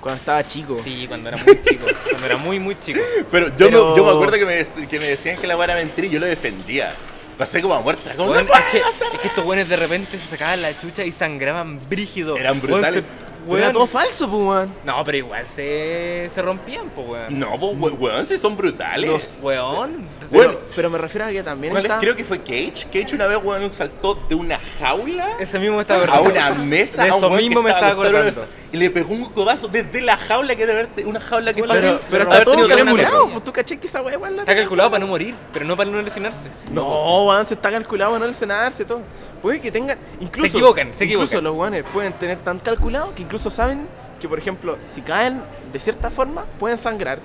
Cuando estaba chico. sí, cuando era muy chico, cuando era muy, muy chico. Pero yo, Pero- Me, yo me acuerdo que me, que me decían que la era mentira y yo lo defendía. Pasé como a muerta. Como, Weón, "No es, que, puede ser". es que estos buenos de repente se sacaban la chucha y sangraban brígido. Eran brutales. Pero era todo falso, pues, weón. No, pero igual se, se rompían, pues, weón. No, pues, we- weón, si son brutales. Weón. Bueno, Pero, pero me refiero a que también creo que fue Cage. Cage una vez, weón, saltó de una jaula Ese mismo me estaba a acordando. una mesa. De a un eso que mismo me estaba acordando. Y le pegó un codazo desde la jaula que debe haber. Una jaula que Pero- fácil Pero, está todo calculado, pues tú caché que esa weá igual la Está calculado para no morir, pero no para no lesionarse. No, weón, se está calculado para no lesionarse todo. Puede que tengan. Incluso, Se equivocan, se Incluso equivocan. los weones pueden tener tan calculado que incluso saben que, por ejemplo, si caen de cierta forma, pueden sangrar,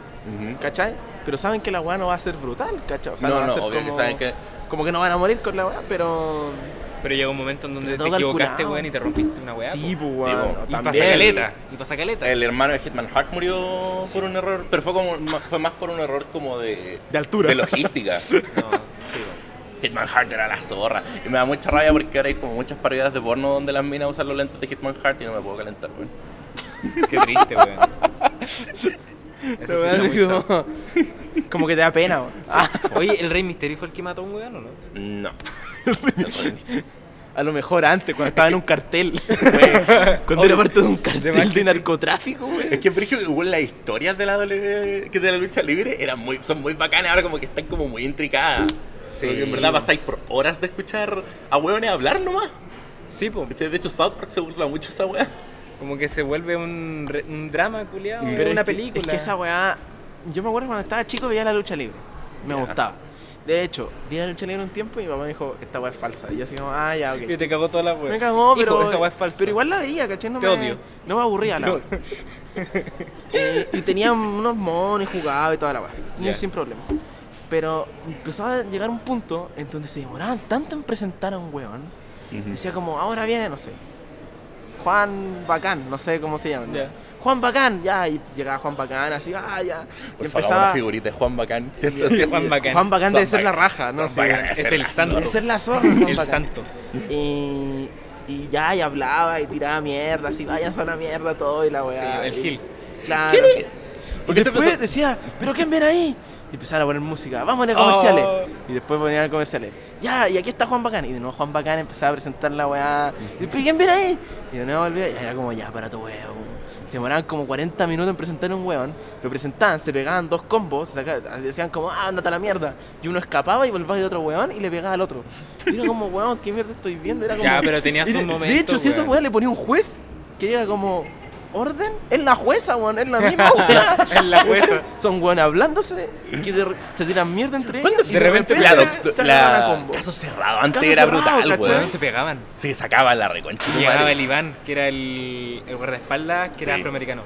¿cachai? Pero saben que la weá no va a ser brutal, ¿cachai? O sea, No, va a no, ser obvio que como, saben que- como que no van a morir con la weá, pero. Pero llega un momento en donde te equivocaste, weón, y te rompiste una weá. sí, pues, Sí, weón. Y pasa caleta. Y pasa caleta. El hermano de Hitman Hart murió por un error, pero fue, como, fue más por un error como de, De altura. de logística. No, sí. Hitman Hart era la zorra. Y me da mucha rabia porque ahora hay como muchas parodias de porno donde las minas usan los lentes de Hitman Hart y no me puedo calentar, weón. Qué triste, weón. Eso sí weá está muy como, como que te da pena, weón. Ah, Oye, ¿el Rey Misterio fue el que mató a un weón o no? No. a lo mejor antes, cuando estaba en un cartel. Fue- cuando era parte de un cartel De narcotráfico, weón. Es que, por ejemplo, igual las historias de la, de la lucha libre eran muy, son muy bacanas, ahora como que están como muy intricadas. Sí. Porque en verdad pasáis por horas de escuchar a hueones hablar nomás. Sí, po. De hecho, South Park se burla mucho esa wea. Como que se vuelve un, re- un drama culiado, Pero una es que- película. Es que esa weá. Yo me acuerdo cuando estaba chico veía la lucha libre. Me Ya. gustaba. De hecho, vi la lucha libre un tiempo y mi papá me dijo, esta weá es falsa. Y yo así como, ah, ya, ok. Que te cagó toda la weá. Me cagó, pero. Hijo, esa weá es falsa. Pero igual la veía, ¿cachai? No Te me, odio. No me aburría la No. y, y tenía unos monos y jugaba y toda la weá. Muy Ya. sin problema. Pero empezó a llegar un punto en donde se demoraban tanto en presentar a un weón. Decía como, ahora viene, no sé. Juan Bacán, no sé cómo se llama. ¿no? Ya. Juan Bacán, ya, y llegaba Juan Bacán, así, ah, ya. Por y favor, empezaba. una figurita de Juan Bacán. Sí, sí, Sí. Juan Bacán. Juan Bacán debe Juan ser la raja, ¿no? Juan Bacán es es el santo. Debe ser la zorra, Juan El Bacán. santo. Y, y ya, y hablaba y tiraba mierda, así, vayan a la mierda todo y la weá. Sí, el y- Gil. Claro. ¿Quién es? Y ¿Por qué te después decía, ¿pero quién ven ahí? Y empezaron a poner música, vamos a comerciales. Oh. Y después ponían comerciales. Ya, y aquí está Juan Bacán. Y de nuevo Juan Bacán empezaba a presentar la weá. Y después, ¿quién viene ahí? Y de nuevo volvía. Y era como, ya, para tu weón. Se demoraban como 40 minutos en presentar un weón. Lo presentaban, se pegaban dos combos. se saca- decían como, ah, ándate a la mierda. Y uno escapaba y volvía de otro weón y le pegaba al otro. Y era como, weón, ¿qué mierda estoy viendo? Era como, Ya, pero tenía Y sus de- momentos, De hecho, si esa weón. weá le ponía un juez que llega como, orden es la jueza, weón. Es la misma weá. Es la jueza. Son weón hablándose que de re- se tiran mierda entre ellos. y de repente La, se doct- agarran a la combo. caso cerrado antes Caso era cerrado, brutal, ¿cachai? weón. se pegaban. Sí, sacaban la reconcha. Llegaba madre. el Iván, que era el, el guardaespaldas, que era Sí. afroamericano.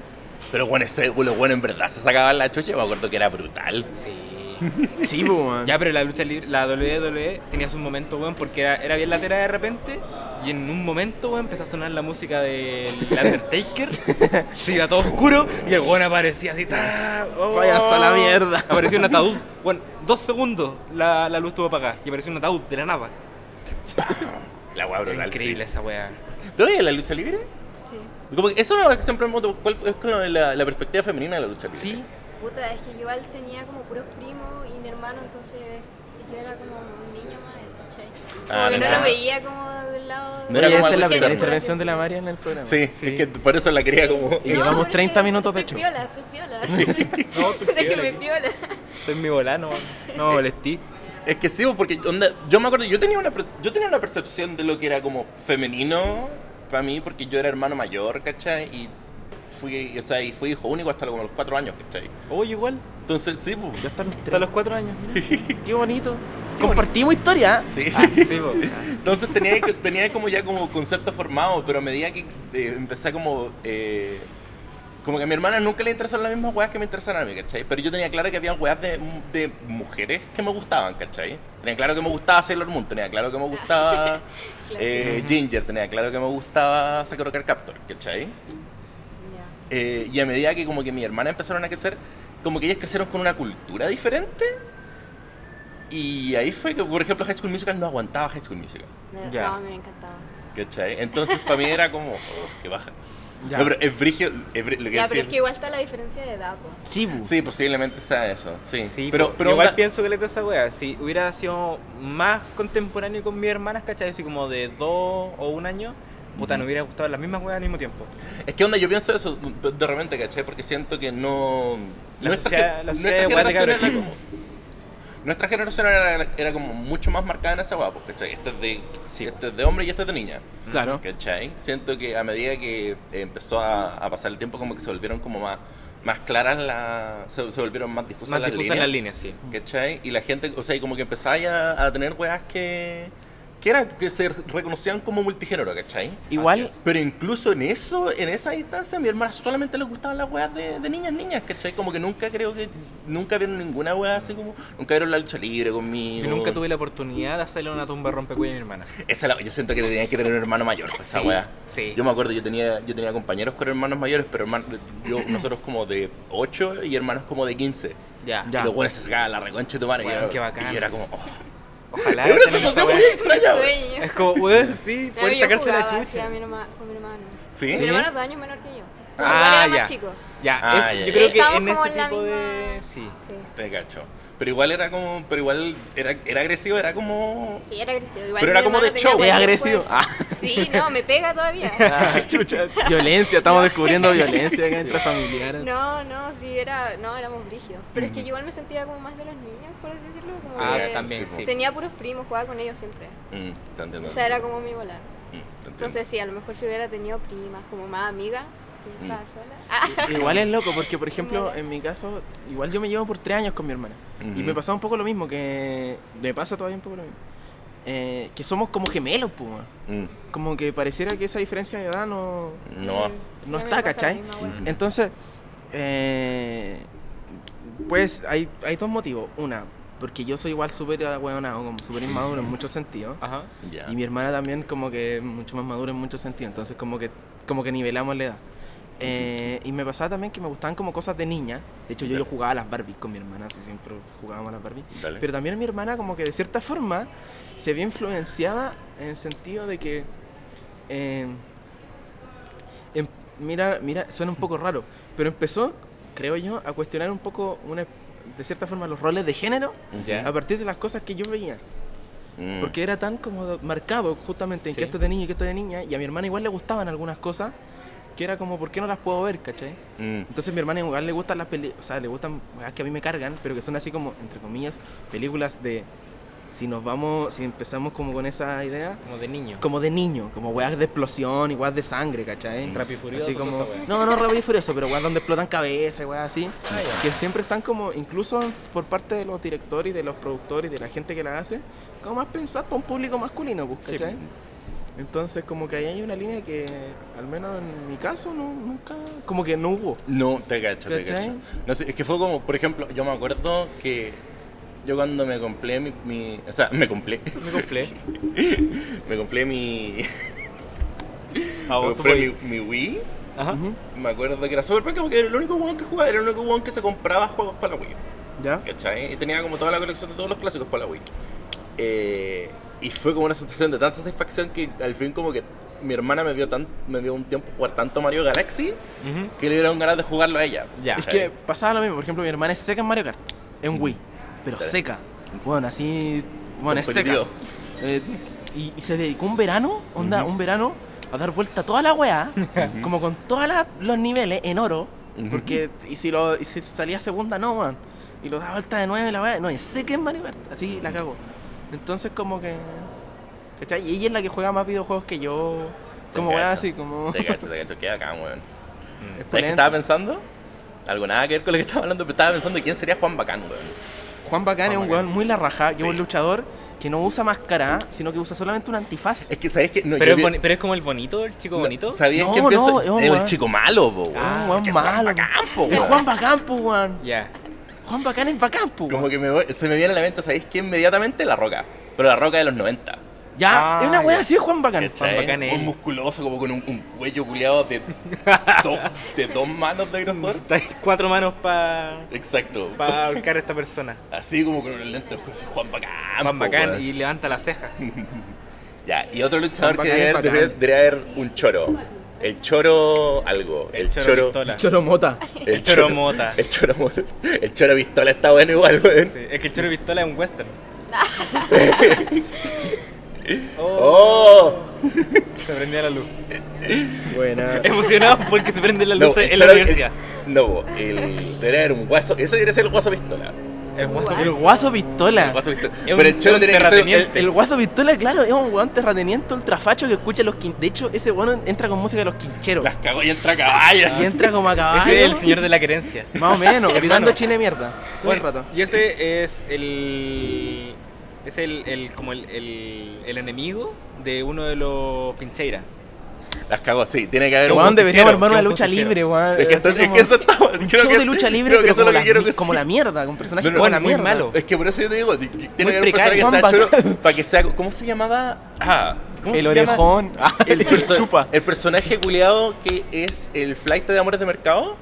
Pero bueno, ese, bueno, bueno, en verdad se sacaban la chucha. y Me acuerdo que era brutal. Sí. Sí, weón. Ya, pero la lucha libre, la WWE tenía su momento, weón, porque era, era bien latera de repente. Y en un momento, weón, empezó a sonar la música del Undertaker. se iba todo oscuro y el weón aparecía así. ¡Oh! Váyanse a la mierda. Apareció un ataúd. Bueno, dos segundos la, la luz estuvo apagada y apareció un ataúd de la nada. La weá Era brutal. increíble esa weá. ¿Tú veías la lucha libre? Sí. Como que eso es lo que siempre hemos- ¿cuál es como la, la perspectiva femenina de la lucha libre? Sí, Puta, es que yo igual tenía como puros primos y mi hermano, entonces yo era como un niño más, ¿cachai? Como Ah, que no nena. lo veía como del lado No Oye, era como esta la primera intervención de la María en el programa. Sí, Sí. es que por eso la quería como... Y llevamos pero 30 es que minutos de estoy show. piola, estoy piola. No, tú Déjeme piola. estoy en mi volano, no me molestí. Es que sí, porque onda, yo me acuerdo, yo tenía, una, per- yo tenía una percepción de lo que era como femenino para mí, porque yo era hermano mayor, ¿cachai? Y fui, o sea, y fui hijo único hasta como los cuatro años, ¿cachai? Oye, igual, Entonces, sí, pues. Ya están los hasta tres. los cuatro años. Qué bonito. Compartimos historia. ¿eh? Sí. Ah, sí, po. Entonces tenía, tenía como ya como concepto formado, pero a medida que eh, empecé como... eh, como que a mi hermana nunca le interesaron las mismas weas que me interesaron a mí, ¿cachai? Pero yo tenía claro que había weas de, de mujeres que me gustaban, ¿cachai? Tenía claro que me gustaba Sailor Moon, tenía claro que me gustaba eh, Ginger, tenía claro que me gustaba Sakura Captor, ¿cachai? Eh, y a medida que como que mi hermana empezaron a crecer, como que ellas crecieron con una cultura diferente. Y ahí fue que, por ejemplo, High School Musical no aguantaba High School Musical. No, Ya. no, mí me encantaba. ¿Cachai? Entonces para mí era como, oh, qué baja. Ya. No, pero es brigio, es bri- lo que Ya, decir- pero es que igual está la diferencia de edad, po. Sí. Sí, posiblemente sea eso, sí. Sí, pero, po. pero igual onda- pienso que le esa wea. Si hubiera sido más contemporáneo con mis hermanas, ¿cachai? Así como de dos o un año, puta, no hubiera gustado las mismas weas al mismo tiempo. es que onda, yo pienso eso de repente, ¿cachai? Porque siento que no... La nuestra sociedad- la nuestra sociedad de weas de generación era como- Nuestra generación era, era como mucho más marcada en esa wea, pues, ¿cachai? Este es de, este es de hombre y este es de niña. Claro. ¿Cachai? Siento que a medida que empezó a, a pasar el tiempo, como que se volvieron como más, más claras las. Se, se volvieron más difusas Más las difusas líneas. las líneas, sí. ¿Cachai? Y la gente, o sea, y como que empezaba ya a tener weas que. Que era que se reconocían como multigénero, ¿cachai? Igual, Pero incluso en eso, en esa distancia, a mi hermana solamente le gustaban las weas de, de niñas, niñas, ¿cachai? Como que nunca creo que. Nunca vieron ninguna wea así como. Nunca vieron la lucha libre conmigo. Yo nunca tuve la oportunidad de hacerle una tumba rompecuello a mi hermana. Esa la- yo siento que tenía que tener un hermano mayor, pues, esa Sí, wea. sí. Yo me acuerdo, yo tenía, yo tenía compañeros con hermanos mayores, pero hermanos, yo, nosotros como de 8 y hermanos como de 15. Ya. Ya. Y los buenos se sacaban la reconcha de tu madre. y yo- qué bacán. Y yo era como, oh. Ojalá Es una sensación muy extraña, sueño. Es como, weón, sí, No, yo sacarse la jugaba chucha. a mi herma- con mi hermano. ¿Sí? Mi hermano es dos años menor que yo. Entonces Ah, igual era ya. más chico. Ya, Ah, es- ya, yo creo que Estábamos en ese como en la tipo de. misma- Sí. Sí. Te cacho. Pero igual era como, pero igual era, era agresivo, era como... Sí, era agresivo. Igual Pero era como de show. Es agresivo. Ah. Sí, no, me pega todavía. Ah, chucha. Violencia, estamos descubriendo violencia acá entre familiares. No, no, sí, era, no, éramos brígidos. Pero es que yo igual me sentía como más de los niños, por así decirlo. Como Ah, que también, sí. Tenía puros primos, jugaba con ellos siempre. Mm, te entiendo. O sea, era como mi bola. Mm. Entonces sí, a lo mejor si hubiera tenido primas, como más amigas, que Mm. sola. Ah, Igual es loco, porque por ejemplo, en mi caso, igual yo me llevo por tres años con mi hermana. Y me pasaba un poco lo mismo, que me pasa todavía un poco lo mismo. Eh, que somos como gemelos, weón. Mm, Como que pareciera que esa diferencia de edad no, no. sí, está, ¿cachai? misma. Entonces, eh, pues hay, hay dos motivos. Una, porque yo soy igual súper ahueonado, como súper inmaduro en muchos sentidos. Ajá. Y mi hermana también como que es mucho más madura en muchos sentidos. Entonces como que, como que nivelamos la edad. Eh, y me pasaba también que me gustaban como cosas de niña. De hecho, yo, yo jugaba a las Barbies con mi hermana, así siempre jugábamos a las Barbies. Dale. Pero también mi hermana como que de cierta forma se ve influenciada en el sentido de que... eh, em- mira, mira, suena un poco raro, pero empezó, creo yo, a cuestionar un poco, una, de cierta forma, los roles de género Ya. a partir de las cosas que yo veía. Mm. Porque era tan como marcado justamente en Sí. que esto es de niño y que esto es de niña, y a mi hermana igual le gustaban algunas cosas que era como, ¿por qué no las puedo ver, cachai? Mm. Entonces mi hermana igual le gustan las películas, o sea, le gustan weas que a mí me cargan, pero que son así como, entre comillas, películas de si nos vamos, si empezamos como con esa idea, Como de niño. como de niño, como weas de explosión y weas de sangre, ¿cachai? Rápido y Furioso, Así como, no, no rápido y furioso, pero weas donde explotan cabezas y weas así, Ah, que siempre están como, incluso por parte de los directores y de los productores y de la gente que la hace, como más pensar para un público masculino, pues, Sí. Entonces como que ahí hay una línea que, al menos en mi caso, no, nunca, como que no hubo. No, te cacho, te ¿Cachai? cacho. No sé, es que fue como, por ejemplo, yo me acuerdo que yo cuando me compré mi, mi- o sea, me compré, Me compré. me compré mi, A me compré mi, mi Wii, Ajá. Me acuerdo que era súper penca porque era el único weón que jugaba, era el único weón que se compraba juegos para la Wii. ¿Ya? ¿Cachai? Y tenía como toda la colección de todos los clásicos para la Wii. Eh, y fue como una sensación de tanta satisfacción que al fin como que mi hermana me vio, tan, me vio un tiempo jugar tanto Mario Galaxy Ujú. que le dieron ganas de jugarlo a ella. Ya. Es que pasaba lo mismo, por ejemplo, mi hermana es seca en Mario Kart, en Wii, pero seca. Bueno, así, bueno, es seca. Eh, y, y se dedicó un verano, onda, Ujú. un verano, a dar vuelta a toda la weá, como con todos los niveles en oro, porque y si, lo, y si salía segunda, no, man. Y lo daba vuelta de nueve, la weá, no, es seca en Mario Kart, así la cago. Entonces, como que. ¿Cachai? Y ella es la que juega más videojuegos que yo. Como cacho, así, como. Te cacho, te cacho, queda acá, weón. ¿Sabes qué estaba pensando? Algo nada que ver con lo que estaba hablando, pero estaba pensando quién sería Juan Bacán, weón. Juan Bacán es un Bacán. weón muy la raja, que es un Sí. luchador que no usa máscara, sino que usa solamente un antifaz. Es que, ¿sabes qué? No, Pero, es vi- pero es como el bonito, el chico no, bonito. ¿Sabías No, que empezó? no, es un es weón. el chico malo, po, weón. Es un weón Porque es Juan malo. Bacán, po, es weón. Juan Bacán, pues, weón. Ya. Juan Bacán es bacán, pues, Como que me voy- se me viene a la mente, ¿sabéis qué? Inmediatamente La Roca. Pero La Roca de los 90. Ya, Ah, es una weá ya. así, Juan Bacán. ¿cachai? Bacán es Un musculoso, como con un, un cuello culeado de, dos, de dos manos de grosor. Cuatro manos para Exacto. ahorcar a esta persona. Así como con un lente oscuro, así, Juan Bacán. Juan po, Bacán weón. y levanta la ceja. Ya, y otro luchador Juan que Bacán debería es haber, debería- bacán. debería haber un choro. El choro algo. El, choro choro. pistola. Choromota. El choro mota. El choro mota. El choro pistola está bueno igual, weón. Sí, es que el choro pistola es un western. ¡Oh! Se prendía la luz. Buena. Emocionado porque se prende la luz el en la choro- universidad. el- no, el, debería haber un guaso. Ese debería ser el guaso pistola. El guaso El guaso pistola. El guaso pistola. Es Pero un- el choro tiene que ser. El, el guaso pistola, claro, es un weón terrateniente ultrafacho que escucha los quin... De hecho, ese weón entra con música de los quincheros. Las cagó y entra a caballos. Y entra como a caballo. Ese es el señor de la querencia. Más o menos, gritando chile mierda. Todo el rato. y ese es el. Es el, el como el, el, el enemigo de uno de los pincheiras. Las cagó, sí. Tiene que haber Que un. deberíamos armar una un lucha justiciero. libre, weón. Es que, entonces- es que eso está. un show que- de lucha libre, creo que pero eso es como, lo la, que quiero que como sea. la mierda, con personajes como la muy mierda. malo. Es que por eso yo te digo, tiene que haber un precario. personaje que Juan Bacán. choro para que sea. ¿Cómo se llamaba? Ah, ¿cómo El se llama? orejón. Ah, El, el chupa. el personaje culiado que es el flight de amores de mercado.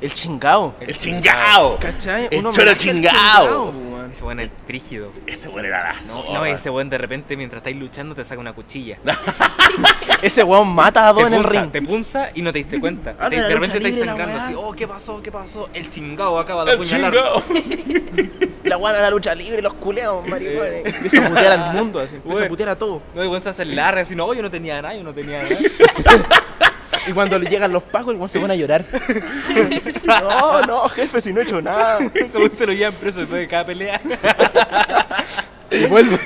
El chingao. El, chingao. ¿Cachai? El choro chingao. Ese buen es frígido. Ese buen era la No, no, ese buen de repente mientras estáis luchando te saca una cuchilla. Ese weón mata a dos en el ring. te punza y no te diste cuenta. Ah, Te- de repente lucha estáis sangrando así, oh, ¿qué pasó? ¿Qué pasó? El chingao acaba de El apuñalar. La guana de la lucha libre, los culeos, maricones. Empieza a putear al mundo, así. Empieza a Weón. putear a todo. No, y weón se hace larga, así, no, yo no tenía nada, yo no tenía nada. Y cuando le llegan los pacos, el weón se pone a llorar. No, no, jefe, si no he hecho nada. Ese weón se lo llevan preso después de cada pelea. Y vuelve.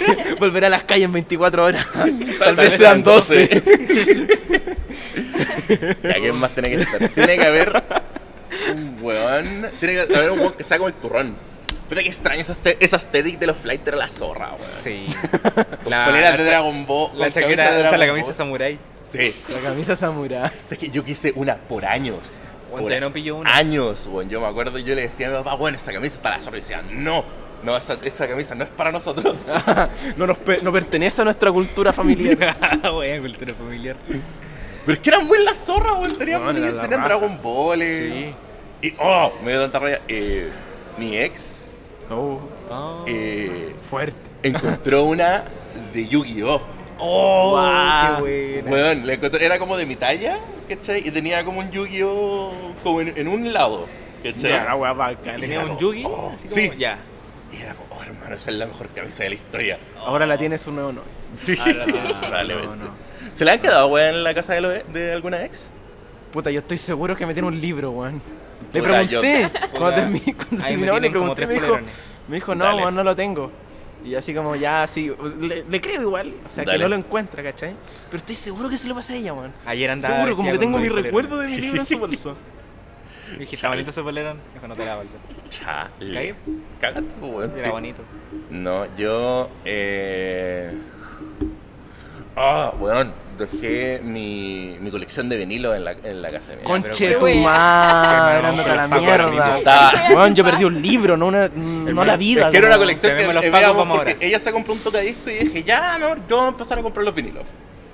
Volverá a las calles en 24 horas. Tal, Tal vez vez sean sean 12. Ya, ¿quién más tiene que estar? Tiene que haber un weón. Tiene que haber un weón que sea como el turrón. Pero que extraño esa, este- esa aesthetic de los flight era la zorra, weón. Sí. Con poleras de Dragon Ball. La chaqueta, camisa de o sea, la Dragon camisa Ball. samurai. Sí. La camisa samurai. Es que yo quise una por años. Todavía no pillo una. Años, weón. Yo me acuerdo, yo le decía a mi papá, bueno, esa camisa está la zorra. Y decía, no, no, esa, esa camisa no es para nosotros. No, nos pe- no pertenece a nuestra cultura familiar. Weón, cultura familiar. Pero es que eran muy la zorra, weón. Tenían, era tenían la. Dragon Ball. eh. Y, oh, me dio tanta rabia. Eh, mi ex Oh, Ah. eh, fuerte. encontró una de Yu-Gi-Oh! Oh, Guau. qué buena. Weón, la encontró- era como de mi talla, ¿cachai? Y tenía como un Yu-Gi-Oh! como en, en un lado, ¿cachai? Ya, la wea bacana. Tenía un yugi. oh, sí. como- Ya. Y era como, oh, hermano, esa es la mejor camisa de la historia. Ahora la tiene su nuevo novio. Sí, tienes- probablemente. no, no. ¿Se le han quedado, weón, en la casa de, lo- de alguna ex? Puta, yo estoy seguro que me tiene un libro, weón. Le yo- pregunté. Cuando, Puta, termi- cuando terminamos, le pregunté. Me dijo, me dijo, no, weón, no lo tengo. Y así como ya, así, le, le creo igual, o sea, Dale. que no lo encuentra, ¿cachai? Pero estoy seguro que se lo pasé a ella, weón. Ayer andaba. Seguro, como que tengo mi recuerdo de mi libro en su bolso. Dije, está bonito ese polerón. Dijo, no te la vuelvo. Chale. Pues, weón. Era sí. bonito. No, yo. Eh... Ah, weón. Dejé mi, mi colección de vinilos en la, en la casa de mi mamá. Conche tu madre, No, ándate a la mierda. Weón, yo perdí un libro, no, una, no la vida. Es que era una colección que los eh, pagos, vamos porque ahora. ella se compró un tocadisco y dije, ya, no, yo voy a empezar a comprar los vinilos.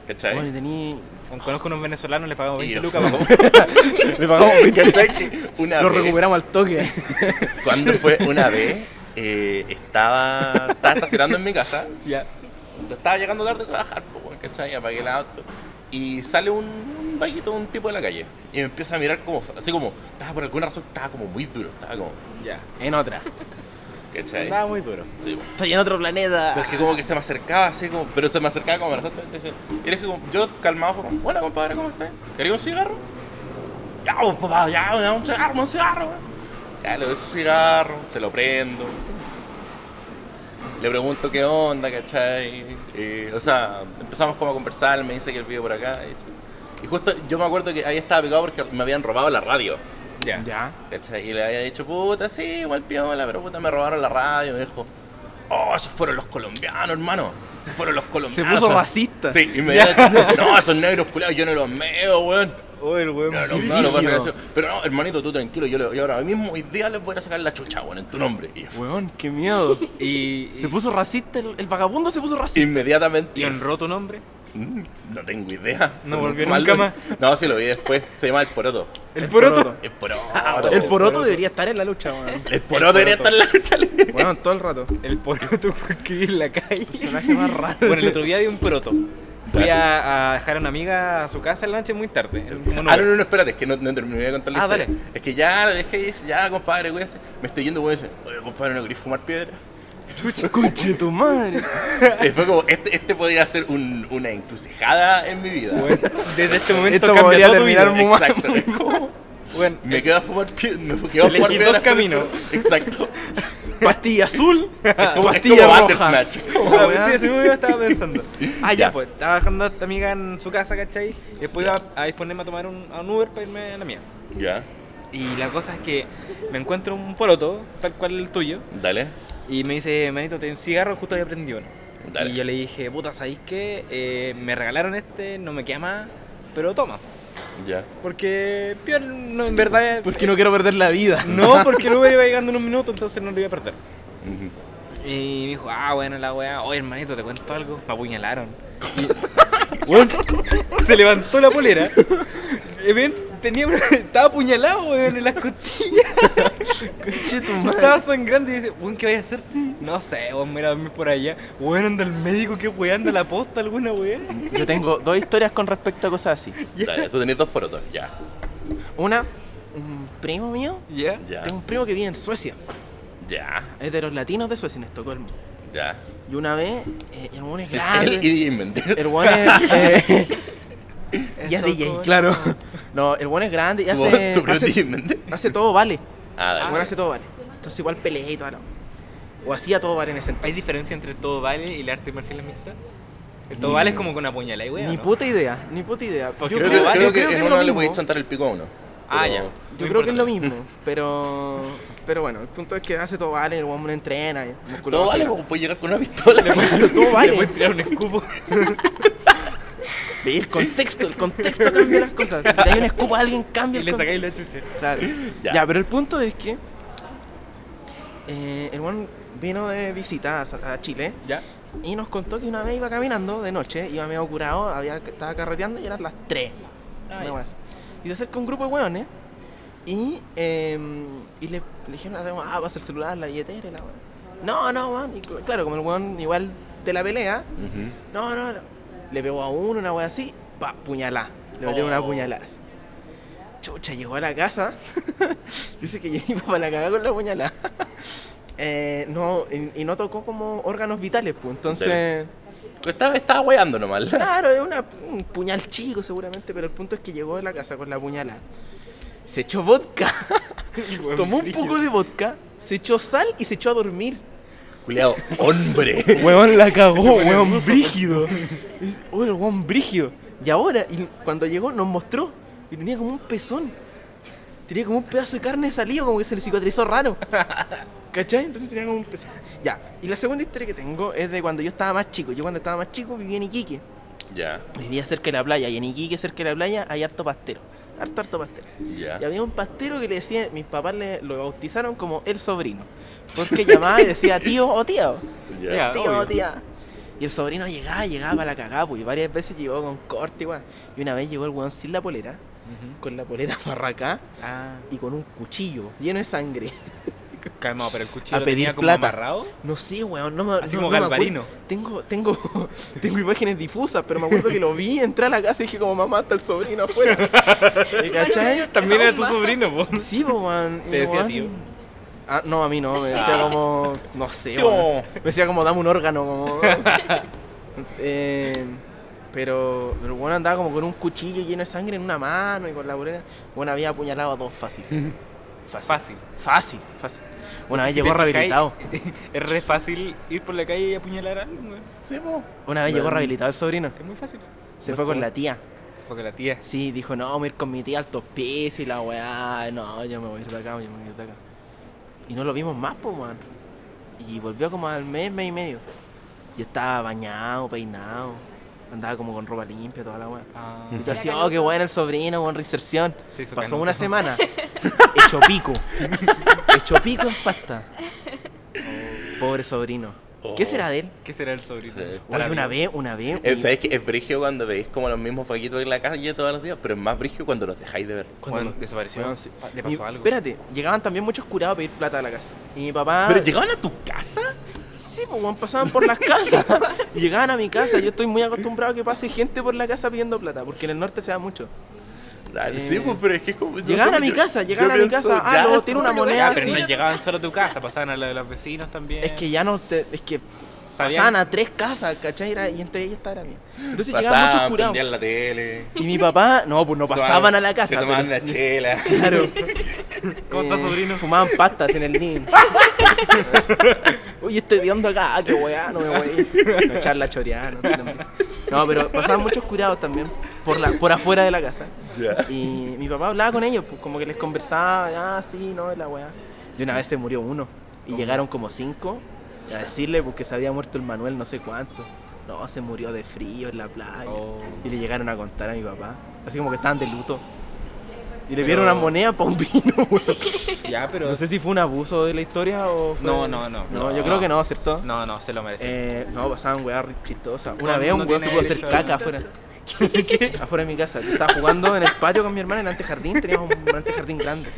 ¿Cachai? Bueno, y tení... Conozco unos venezolanos, le pagamos Y 20 yo- lucas. Le pagamos 20 ¿Cachai? Que una Lo recuperamos al toque. cuando fue una vez, eh, estaba, estaba estacionando en mi casa Ya. estaba llegando tarde a trabajar, pues, weón, ¿cachai? Apagué el auto. Y sale un, un vaguito, un tipo de la calle. Y me empieza a mirar como, así como, estaba por alguna razón, estaba como muy duro, estaba como, Ya. En otra. ¿cachai? Andaba muy duro. Sí. Estoy en otro planeta. Pero es que como que se me acercaba así como, pero se me acercaba como bastante. Y le dije como, yo calmado fue como, bueno compadre, ¿cómo estás? ¿Quería un cigarro? Ya, pues papá, ya, un cigarro, un cigarro, weón. Ya le doy su cigarro, se lo prendo. Le pregunto qué onda, ¿cachai? Eh, o sea, empezamos como a conversar, me dice que él vive por acá. Y. Y justo yo me acuerdo que ahí estaba picado porque me habían robado la radio. Ya. Ya. ¿Cachai? Y le había dicho, puta, sí, igual piola, pero puta, me robaron la radio. Me dijo, oh, esos fueron los colombianos, hermano. Fueron los Se colombianos. puso racista. Sí, inmediatamente. no, esos negros culiados, yo no los meo, weón. Oh, el weón. No, no, no, pasa eso- Pero no, hermanito, tú tranquilo, yo, le- yo ahora mismo, hoy día les voy a sacar la chucha, weón, en tu nombre. Y Weón, qué miedo. Y, Se puso racista, el, el vagabundo se puso racista. inmediatamente. y honró tu nombre. Mm, No tengo idea. No volvió nunca más. No, sí lo vi después. Se llama El Poroto. El, El poroto. poroto. El Poroto. El poroto debería estar en la lucha, weón. El Poroto debería estar en la lucha libre. Weón, todo el rato. El poroto fue que en la calle. Personaje más raro. Bueno, el otro día vi un poroto. Fui a, a dejar a una amiga a su casa en la noche muy tarde. como Ah, no, no, no, espérate, es que no, no terminé de contar la Ah, historia. dale. Es que ya lo dejé y dice, ya, compadre, cuídese. Me estoy yendo, weón, dice, oye, compadre, ¿no querés fumar piedra? Chucha, conche tu madre. Y fue como, este, este podría ser un- una encrucijada en mi vida. Bueno, desde este momento Esto cambia podría todo tu vida. Exacto, es como, Bueno, me quedo a fumar me quedo a fumar dos piedra. caminos. Exacto. Pastilla azul, como, pastilla roja. Como, sí, así yo estaba pensando. Ah, ya, pues, estaba dejando a esta amiga en su casa, ¿cachai? Y después iba a disponerme a tomar un, a un Uber para irme a la mía. Ya, Y la cosa es que me encuentro un poroto, tal cual el tuyo, dale. y me dice, manito, te un cigarro, justo había prendido uno. Dale. Y yo le dije, puta, ¿sabéis qué? Eh, me regalaron este, no me queda más, pero toma. Ya. Porque, pior, no, en verdad... Porque no quiero perder la vida. No, porque el Uber iba llegando en un minuto, entonces no lo iba a perder. Y me dijo, ah, bueno, la weá, oye hermanito, te cuento algo. Me apuñalaron. Y, se levantó la polera. Ven, tenía estaba apuñalado, weón, en las costillas. Estaba sangrando y dice, weón, ¿qué voy a hacer? No sé, weón, me voy a dormir por allá. Weón, anda al médico, ¿qué weón? Anda la posta alguna weón. Yo tengo dos historias con respecto a cosas así. Dale, tú tenés dos porotos, ya. Una, un primo mío. ¿Ya? Ya. Tengo un primo que vive en Suecia. Ya. Es de los latinos de Suecia, en Estocolmo. Ya. Y una vez, eh, el weón es Es grande. DJ Mendes. El weón es. eh, ya es DJ, claro. No, el weón es grande y ¿Tu, hace. es hace, hace todo vale. Ah, dale. hace todo vale. Entonces igual pelea y toda la. O hacía todo vale en ese ¿Hay entonces. diferencia entre el todo vale y el arte marcial mixta? El todo vale es como con apuñalada y weón. Ni ¿no? puta idea, ni puta idea. Yo Creo, creo, que, yo creo que, creo que en es uno le podéis chantar el pico a uno. Ah, ya. Yo creo que es lo mismo, pero pero bueno, el punto es que hace todo vale, el weón entrena, y Todo vale, y como puedes llegar con una pistola. todo Le vale. puedes tirar un escupo. Ve, El contexto, el contexto cambia las cosas. Si hay un escupo a alguien, cambia y le sacáis la chucha. Claro. Ya. Ya. pero el punto es que eh, el weón vino de visita a, a Chile ¿Ya? y nos contó que una vez iba caminando de noche, iba medio curado, había, estaba carreteando y eran las 3. Ah, una ya. wea así. Y se acerca un grupo de weones y, eh, y le, le dijeron, ah, pasa el celular, la billetera y la weá. No, no, cl- claro, como el weón igual de la pelea, no, no, no. Le pegó a uno, una wea así, pa, puñalá. Le una Oh. puñalada. así. Chucha, llegó a la casa. Dice que iba para la cagada con la puñalada. Eh, no, y, y no tocó como órganos vitales, pues. Entonces, Estaba, estaba weando nomás. claro, es una- un puñal chico seguramente, pero el punto es que llegó a la casa con la puñalada. Se echó vodka. Tomó un poco de vodka, se echó sal y se echó a dormir. Hombre. Weón la cagó, weón brígido. Weón, weón brígido. Y ahora, y cuando llegó, nos mostró. Y tenía como un pezón. Tenía como un pedazo de carne salido, como que se le cicatrizó raro. ¿Cachai? Entonces tenía como un pezón. Ya, y la segunda historia que tengo es de cuando yo estaba más chico. Yo cuando estaba más chico vivía en Iquique. Ya, Vivía cerca de la playa. Y en Iquique, cerca de la playa, hay harto pastero. Harto, harto pastero. ya. Y había un pastero que le decía, mis papás le, lo bautizaron como el sobrino. Porque llamaba y decía tío o tía. Ya. Ya. tío obvio. o tía. Y el sobrino llegaba, llegaba para la cagada, pues, y varias veces llegó con corte, igual. Y una vez llegó el weón sin la polera, con la polera para acá Ah, y con un cuchillo lleno de sangre. Calmado, pero el cuchillo A lo pedir tenía como plata. amarrado. No sé, weón, no me Así no- como no me acuerdo. Galvarino. Tengo, tengo, tengo imágenes difusas, pero me acuerdo que lo vi, entré a la casa y dije como mamá está el sobrino afuera. ¿Me cachai? También era tu sobrino, po. Sí, pues, weón. Te y, decía weón, tío. Ah, no, a mí no, me decía como. No sé, Tío. weón. Me decía como dame un órgano, como. eh, pero, pero bueno, andaba como con un cuchillo lleno de sangre en una mano y con la bolera. Bueno, había apuñalado a dos fácil. Fácil. Fácil. Fácil, fácil. Una vez Si llegó fijáis, rehabilitado. Es re fácil ir por la calle y apuñalar a alguien, weón. Sí, po. Una vez llegó rehabilitado el sobrino. Es muy fácil. Se fue con la tía. Se fue con la tía. Sí, dijo, no, voy a ir con mi tía altos pies y la weá. No, yo me voy a ir de acá, yo me voy a ir de acá. Y no lo vimos más, pues, man. Y volvió como al mes, mes y medio. Y estaba bañado, peinado. Andaba como con ropa limpia, toda la weá. Ah, Y tú así, oh, qué bueno el sobrino, con reinserción. Pasó canuto. una semana. hecho pico. hecho pico en pasta. Pobre sobrino. ¿Qué Oh. será de él? ¿Qué será el sobrino? Sí. Oye, una vez, una vez. Eh, ¿Sabes que es brigio cuando veis como los mismos faquitos en la calle todos los días? Pero es más brigio cuando los dejáis de ver. cuando Juan lo- desapareció. Sí. Le pasó algo. Espérate, llegaban también muchos curados a pedir plata a la casa. Y mi papá. ¿Pero llegaban a tu casa? Sí, pues pasaban por las casas. y llegaban a mi casa. Yo estoy muy acostumbrado a que pase gente por la casa pidiendo plata, porque en el norte se da mucho. Dale, Eh, sí, pues, pero es que es como. no Llegaban a mi yo- casa, llegaban a mi casa. Ah, sí, tiene una moneda pero no llegaban solo a tu casa, pasaban a la de los vecinos también. Es que ya no te, es que. Pasaban a tres casas, ¿cachai? Era- y entre ellas estaba la mía. Entonces llegaban muchos Pasaban, curados. la tele. Y mi papá, no, pues no se pasaban tomaban- a la casa. Se tomaban pero- la chela. Claro. ¿Cómo está, Eh, sobrino? Fumaban pastas en el living. Oye, estoy viendo acá, ah, qué weá, no me voy a ir. Me echar la choreada, no. No, pero pasaban muchos curados también por, la, por afuera de la casa. Y mi papá hablaba con ellos, pues como que les conversaba, ah, sí, no, es la weá. Y una vez se murió uno. Y llegaron como cinco a decirle porque se había muerto el Manuel no sé cuánto. No, se murió de frío en la playa. Oh. Y le llegaron a contar a mi papá. Así como que estaban de luto. Y le Pero- dieron una moneda para un vino, weón. Ya, pero. No sé si fue un abuso de la historia o fue... No, no, no. No, No. yo creo que no, ¿cierto? No, no, se lo merece. Eh, no, pasaban weas chistosas. Una vez un mundo weón se pudo hacer caca afuera. afuera de mi casa. Yo estaba jugando en el patio con mi hermana en el antejardín, teníamos un antejardín grande.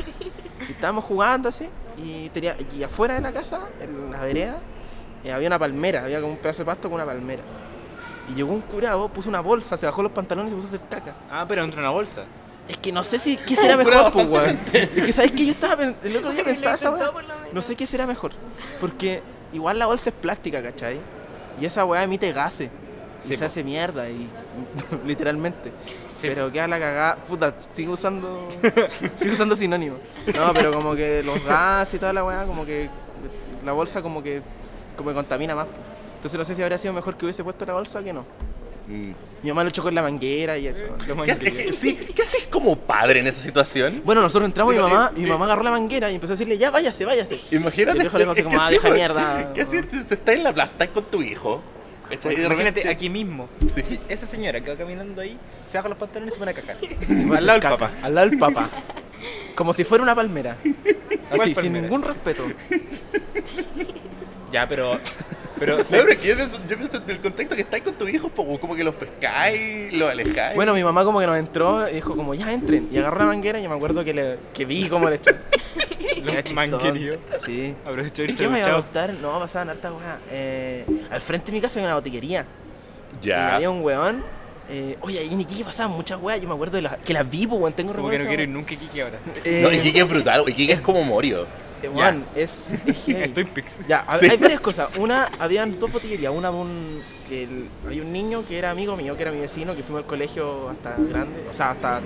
Y estábamos jugando así, y, tenía, y afuera de la casa, en la vereda, eh, había una palmera, había como un pedazo de pasto con una palmera. Y llegó un curado, puso una bolsa, se bajó los pantalones y se puso a hacer caca. Ah, pero entró en una bolsa. Es que no sé si qué será mejor, pues, weón. Es que sabes que yo estaba el otro día pensaba esa weá. No sé qué será mejor. Porque igual la bolsa es plástica, ¿cachai? Y esa weá emite gases. Sí, y se hace mierda y literalmente. Sí, pero queda la cagada. Puta, sigo usando. sigo usando sinónimo. No, pero como que los gases y toda la weá, como que la bolsa como que como que contamina más. Entonces no sé si habría sido mejor que hubiese puesto la bolsa que no. Mm. Mi mamá lo echó con la manguera y eso. ¿Qué, haces- es que, sí, ¿Qué haces como padre en esa situación? Bueno, nosotros entramos y mi mamá, eh, mi mamá agarró la manguera y empezó a decirle, ya váyase, váyase. Imagínate. Y el viejo le dijo como, ah, deja pues, mierda. ¿Qué haces? Estás en la plaza, estás con tu hijo. Imagínate repente- aquí mismo. Sí. Esa señora que va caminando ahí, se baja los pantalones y se pone a cagar. Al Al lado del papá. Al lado del papá. Como si fuera una palmera. ¿Cuál Así, sin ningún respeto. Ya, pero. Pero. No, pero es que yo pienso, yo pienso en el contexto que estáis con tu hijo, pues, como que los pescáis, los alejáis. Bueno, mi mamá como que nos entró y dijo como, ya entren. Y agarró la manguera y yo me acuerdo que, le, que vi cómo le echó. Los mangueríos. Sí. Aprovechó y ¿Qué se me iba a contar? No, pasaban harta weá. Eh, al frente de mi casa había una botiquería. Y ya. había un weón. Eh, oye, ahí en Iquique pasaban muchas weas. Yo me acuerdo de las que las vi, pues, weón. Tengo Como que no quiero ir nunca a Iquique ahora. weá. No, Eh, Iquique es brutal, Iquique es como Morio. Eh, weón, es, es Pix. Ya, Sí. hay varias cosas. Una, habían dos botillerías. Una de un. Que el- había un niño que era amigo mío, que era mi vecino, que fuimos al colegio hasta grande. O sea, hasta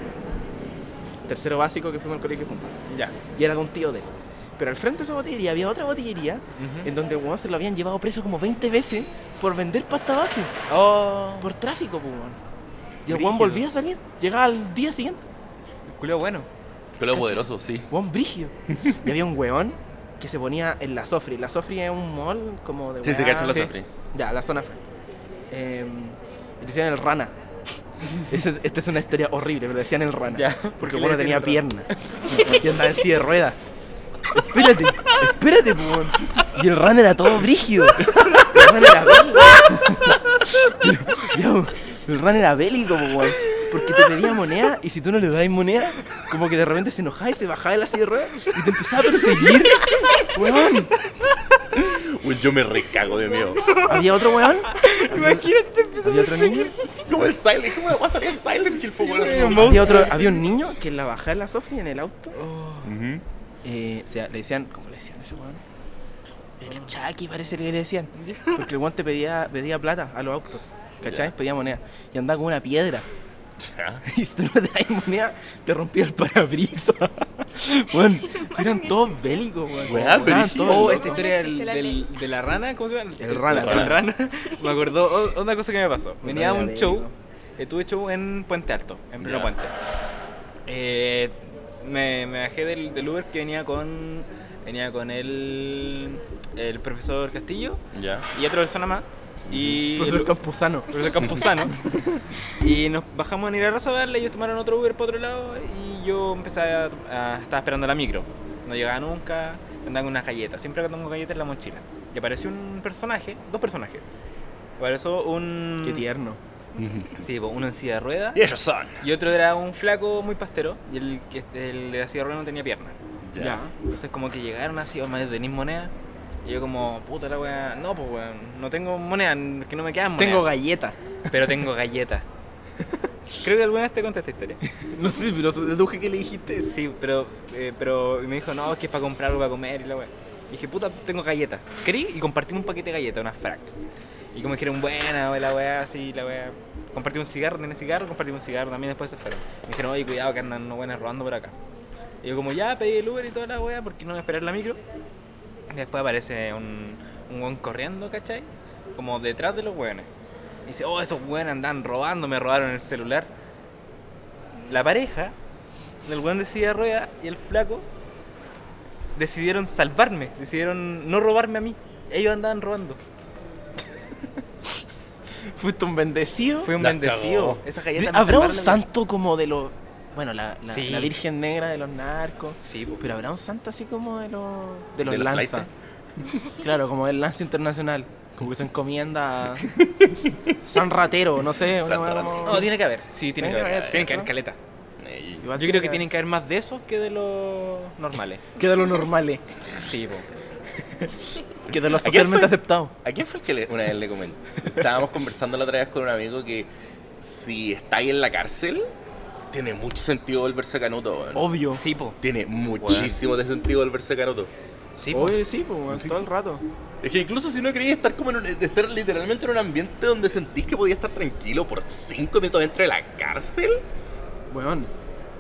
tercero básico que fuimos al colegio juntos. Ya. Y era de un tío de él. Pero al frente de esa botillería había otra botillería en donde el weón se lo habían llevado preso como 20 veces por vender pasta base. Oh, Por tráfico, pues. Y el weón volvía a salir. Llegaba al día siguiente. culo bueno. Pero poderoso, sí. Weón brígido. y había un weón que se ponía en la Sofri. La Sofri es un mall como de Sí, se weá- cacha la sí. sofre. Ya, la zona. Eh, le decían el rana. Esa es- esta es una historia horrible, pero le decían el rana. Ya, ¿por porque bueno tenía pierna. Y andaba en silla de ruedas. Espérate, espérate, weón. Y el rana era todo brígido. El rana era bélico. El rana era bélico, weón. Porque te pedía moneda y si tú no le dabas moneda, como que de repente se enojaba y se bajaba de la silla de ruedas y te empezaba a perseguir. Weón. Uy, yo me recago de miedo. Había otro weón. Imagínate, te empezó otro niño. Como el Silent, ¿cómo va a salir el Silent Hill? como- Había, otro, había un niño que en la bajada de la Sofri en el auto, Ujú. eh, o sea, le decían, ¿cómo le decían a ese weón? El Chucky parece que le decían. Porque el weón te pedía, pedía plata a los autos, ¿cachai? Ya. Pedía moneda. Y andaba con una piedra. Ya. Y si no te das moneda, te rompía el parabrisas. Si eran todos bélicos, weón. Oh, esta historia del, del- de la rana, ¿cómo se llama? El rana, El rana. rana. Me acordó o- una cosa que me pasó. Venía a un bélico. show, eh, tuve show en Puente Alto, en pleno puente. Eh, me, me bajé del, del Uber que venía con venía con el, el profesor Castillo Ya. y otra persona más. Y Profesor el- Campuzano. profesor Campuzano. y nos bajamos en ir a Razabal, ellos tomaron otro Uber por otro lado y yo empecé a, a- estaba esperando la micro. No llegaba nunca, andaba con unas galletas. Siempre que tengo galletas en la mochila. Y apareció un personaje, dos personajes. Apareció un... Qué tierno. Sí, po, uno en silla de ruedas Y ellos son. y otro era un flaco muy pastero y el, que, el de la silla de ruedas no tenía pierna. Ya. Entonces como que llegaron así, oh, man, ¿tenéis moneda? Y yo como, puta la weá, no pues weón, no tengo moneda, que no me quedan monedas. Tengo galleta. Pero tengo galletas. Creo que alguna vez te conté esta historia. No sé, pero deduje que le dijiste. Sí, pero, eh, pero y me dijo, no, es que es para comprar algo para comer y la weá. Y dije, puta, tengo galletas. ¿Querí? Y compartimos un paquete de galletas, una frac. Y como dijeron, buena, we, la weá, así, la weá. Compartimos un cigarro, tenés cigarro, compartimos un cigarro, también después se fueron. Me dijeron, oye, cuidado que andan no buenas robando por acá. Y yo como, ya, pedí el Uber y toda la weá, porque no voy a esperar la micro. Y después aparece un, un weón corriendo, ¿cachai? Como detrás de los weones. Y dice, oh, esos weones andan robando, me robaron el celular. La pareja del weón de silla de ruedas y el flaco decidieron salvarme, decidieron no robarme a mí. Ellos andaban robando. Fuiste un bendecido. Fue un Las bendecido. cagó. ¿Habrá un santo como de los. Bueno, la, la, Sí. la Virgen Negra de los narcos. Sí, po. Pero habrá un santo así como de los. De los ¿De lanza. claro, como del lanza internacional. Como que se encomienda a. San Ratero, no sé. una como- No, tiene que haber. Sí, tiene que haber. Tiene que haber caleta. Eh, Igual Yo creo que tienen que haber más de esos que de los normales. Que de los normales. Sí, po. Que de los ¿A quién socialmente aceptados. ¿A quién fue el que le- una vez le comenté? Estábamos conversando la otra vez con un amigo que si estáis en la cárcel, tiene mucho sentido volverse canuto. weón. Obvio. Sí, po. Tiene muchísimo de sentido volverse canuto. Sí, po. Obvio, sí, pues, weón, todo el rato. Es que incluso si no querías estar como en un, estar literalmente en un ambiente donde sentís que podías estar tranquilo por cinco minutos dentro de la cárcel, Weón,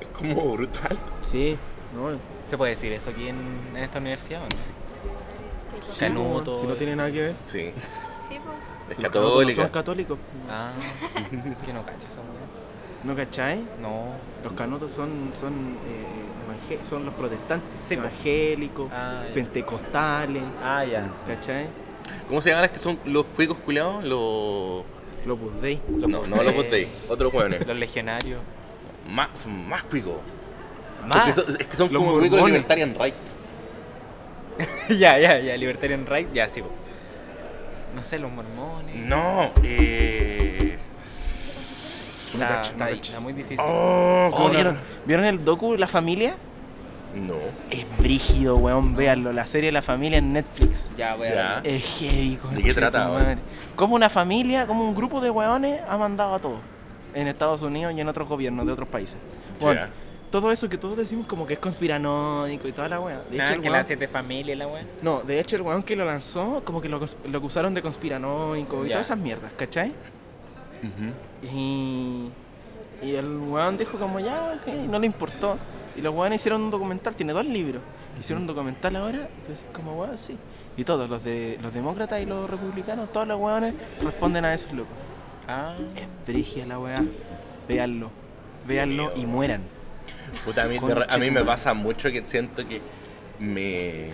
es como brutal. sí. No, ¿Se puede decir esto aquí en, en esta universidad? o no? sí, Canuto, si no tiene nada que ver. Sí. Sí, pues. Es no. Son católicos. Ah, que no cacho esa weá. ¿No cachai? No. Los canutos son, son, eh, son los protestantes, Sí, evangélicos, Ah, pentecostales, Ah, ya. ¿cachai? ¿Cómo se llaman las que son los cuicos culiados? Los. Los Dei. Los No, no los Bot Bot otros hueones. Los legionarios. Más, son más cuicos. Más. Son- es que son Los como cuicos libertarian right. ya, ya, ya. Libertarian Right, ya, sí. No sé, los mormones. No, eh. Está, cacho. está muy difícil. Oh, Oh, ¿vieron, ¿Vieron el docu La Familia? No. Es brígido, weón, véanlo. La serie La Familia en Netflix. Ya, ver. Es heavy, concha qué trata, weón? Como una familia, como un grupo de weones ha mandado a todos. En Estados Unidos y en otros gobiernos de otros países. Bueno, Ya. todo eso que todos decimos como que es conspiranoico y toda la weá. De Ah, hecho, el que weón- las siete familias, la weá. No, de hecho el weón que lo lanzó, como que lo, lo acusaron de conspiranoico y Ya. todas esas mierdas, ¿cachai? Y, y el weón dijo como ya, ok, no le importó. Y los weones hicieron un documental, tiene dos libros. Hicieron un documental ahora, entonces como weón, sí. Y todos, los de los demócratas y los republicanos, todos los weones responden a esos locos. Ah. Es brigia la weá. Véanlo. Véanlo y mueran. Puta, a mí, Concha a mí me pasa mucho que siento que me...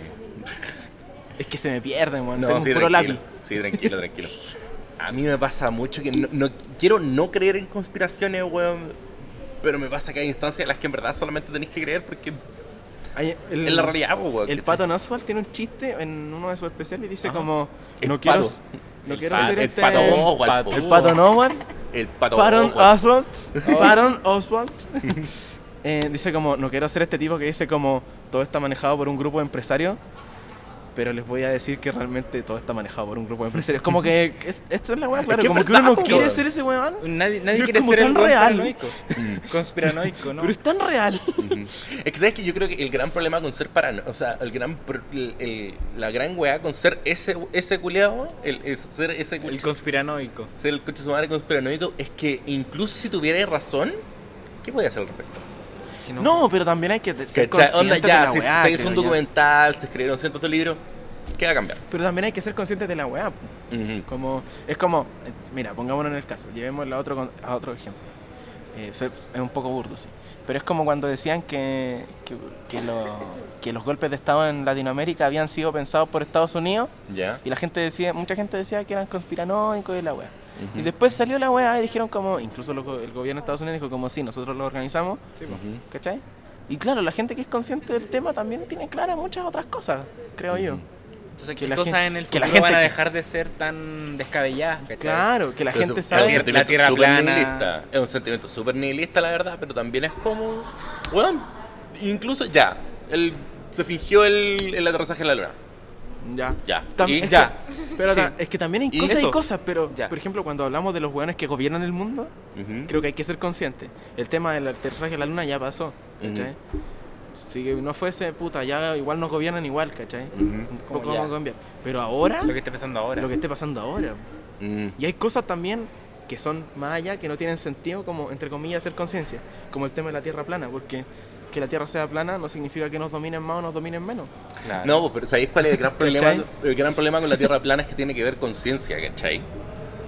Es que se me pierden, weón. No, Tengo sí, un puro tranquilo. lápiz. Sí, tranquilo, tranquilo. A mí me pasa mucho que no, no- quiero no creer en conspiraciones, weón. Pero me pasa que hay instancias en las que en verdad solamente tenéis que creer porque Hay- el- es la realidad, weón. El pato Oswald tiene un chiste en uno de sus especiales y dice Ajá. como El no quiero pato. no El quiero pa- ser el este pato Oswald, el pato Oswald El pato Oswald. Oswald Paron Oswald eh, dice como no quiero ser este tipo que dice como todo está manejado por un grupo de empresarios pero les voy a decir que realmente todo está manejado por un grupo de empresarios como que es- esto es la weá claro como que uno no quiere ser ese weón Nadie, nadie quiere ser el tan weón real. paranoico. Conspiranoico, ¿no? pero es tan real. Es que sabes que yo creo que el gran problema con ser paranoico, o sea, el gran el- el- la gran weá con ser ese ese culiado, el, es ser ese El conspiranoico. ser el coche su madre conspiranoico es que incluso si tuvierais razón, ¿qué podías hacer al respecto? Que no pero también hay que ser ¿Cachai? consciente Onda, de ya, la si weá, se hizo un documental, se escribieron cientos de libros, ¿qué va a cambiar? pero también hay que ser consciente de la weá po. Ujú. Como, es como, mira, pongámonos en el caso, llevémoslo a otro, con- a otro ejemplo. Eh, eso es, es un poco burdo, sí. Pero es como cuando decían que, que, que lo- que los golpes de Estado en Latinoamérica habían sido pensados por Estados Unidos ¿Ya? y la gente decía, mucha gente decía que eran conspiranoicos y la weá. Y después salió la weá y dijeron como, incluso lo- el gobierno de Estados Unidos dijo como, sí, nosotros lo organizamos, Ujú. ¿cachai? Y claro, la gente que es consciente del tema también tiene claras muchas otras cosas, creo yo. Entonces, que ¿qué la cosas gente- en el que la futuro van a gente que- dejar de ser tan descabelladas? ¿cachai? Claro, que la Pero gente sabe... Es un La sentimiento tierra súper plana. nihilista. Es un sentimiento súper nihilista, la verdad, pero también es como. Bueno, incluso ya. Se fingió el, el aterrizaje en la luna. Ya. Ya. Tam- Y es ya. que- pero Sí. es que también hay Y cosas y eso. cosas, pero Ya. por ejemplo, cuando hablamos de los hueones que gobiernan el mundo, Ujú. creo que hay que ser consciente. El tema del aterrizaje a la luna ya pasó, ¿cachai? Si que no fuese, puta, ya igual nos gobiernan igual, ¿cachai? Ujú. Un poco vamos a cambiar. Pero ahora, Lo que está pasando ahora. lo que esté pasando ahora. Mm. Y hay cosas también que son más allá, que no tienen sentido, como, entre comillas, hacer conciencia. Como el tema de la Tierra plana, porque que la Tierra sea plana no significa que nos dominen más o nos dominen menos. Claro. No, pues, pero ¿sabéis cuál es el gran problema? El gran problema con la Tierra plana es que tiene que ver con ciencia, ¿cachai?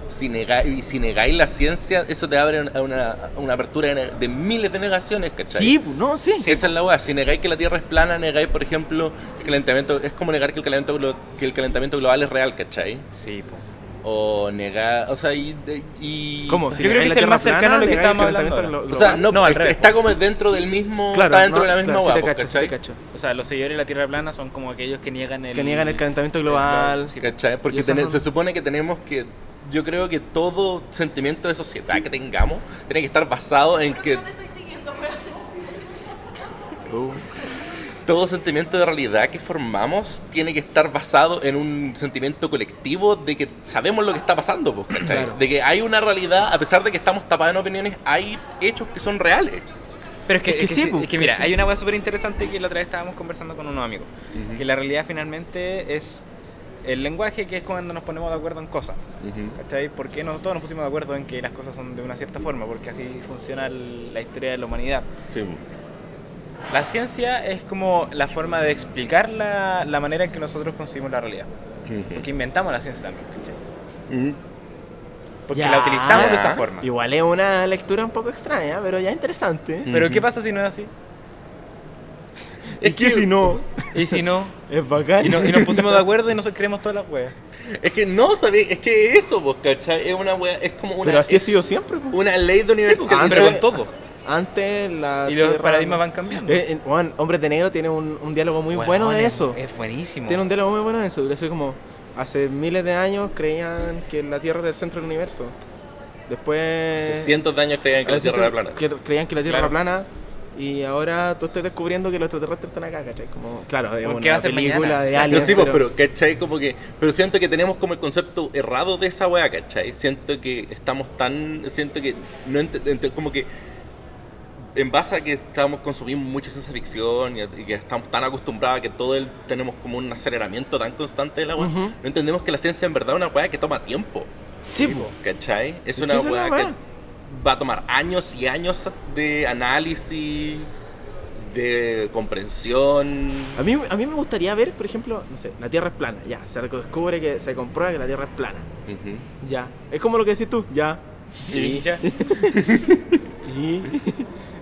Si negáis, y si negáis la ciencia, eso te abre a una, a una apertura de, de miles de negaciones, ¿cachai? Sí, no, sí. Esa es la weá. Si negáis que la Tierra es plana, negáis, por ejemplo, que el calentamiento. Es como negar que el calentamiento, que el calentamiento global es real, ¿cachai? Sí, po. O negar. O sea, y. de- y ¿Cómo? Yo Si creo que es la el más Tierra cercano a lo que estábamos hablando ahora. O sea, global. no, No, al es- revés, está como dentro del mismo. Claro, está dentro no, de la misma claro, sí te cacho, sí te. O sea, los seguidores de la Tierra plana son como aquellos que niegan el... Que niegan el calentamiento global. Sí, ¿Cachai? Porque son- se supone que tenemos que. Yo creo que todo sentimiento de sociedad que tengamos tiene que estar basado en que Uh, todo sentimiento de realidad que formamos tiene que estar basado en un sentimiento colectivo de que sabemos lo que está pasando, pues, ¿cachai? Claro. De que hay una realidad, a pesar de que estamos tapados en opiniones, hay hechos que son reales. Pero es que, Es que es que sí, sí, po, es que mira, hay una cosa súper interesante que la otra vez estábamos conversando con unos amigos. Que la realidad finalmente es el lenguaje que es cuando nos ponemos de acuerdo en cosas. ¿Cachai? Porque no, todos nos pusimos de acuerdo en que las cosas son de una cierta forma, porque así funciona la historia de la humanidad. Sí. La ciencia es como la forma de explicar la, la manera en que nosotros concebimos la realidad. Porque inventamos la ciencia también, ¿cachai? Porque Ya. la utilizamos de esa forma. Igual es una lectura un poco extraña, pero ya interesante. Pero Ujú. ¿qué pasa si no es así? Es que si no, Y si no, es bacán. y, no- y nos pusimos de acuerdo y nos creemos todas las weas. Es que no, ¿sabes? Es que eso, vos, ¿cachai? Es una wea, es como una. Pero así ha es sido siempre. po. Una ley de universidad. pues, pero antes- con todo. Antes la. Y los tierra- paradigmas van cambiando. Eh, eh, Hombres de Negro tiene un, un diálogo muy Weón, bueno de es- eso. Es buenísimo. Tiene un diálogo muy bueno de eso. Es como. Hace miles de años creían que la Tierra era el centro del universo. Después. Hace cientos de años creían que la Tierra era plana. que creían que la Tierra Claro. era plana. Y ahora tú estás descubriendo que los extraterrestres están acá, ¿cachai? Como, claro, es ¿Por una qué va a ser película mañana? de Claro. No, aliens. sí, pues, pero- pero, ¿cachai? Como que, pero siento que tenemos como el concepto errado de esa wea, ¿cachai? Siento que estamos tan, siento que no ent- ent- como que en base a que estamos consumiendo mucha ciencia ficción y, que estamos tan acostumbrados a que todo el, tenemos como un aceleramiento tan constante de la no entendemos que la ciencia en verdad es una wea que toma tiempo, Sí. ¿cachai? Es una wea que va a tomar años y años de análisis de comprensión. A mí, a mí me gustaría ver, por ejemplo, no sé, la Tierra es plana, ya, se descubre que se comprueba que la Tierra es plana, Ujú. ya. Es como lo que decís tú, ya. Y ya. Y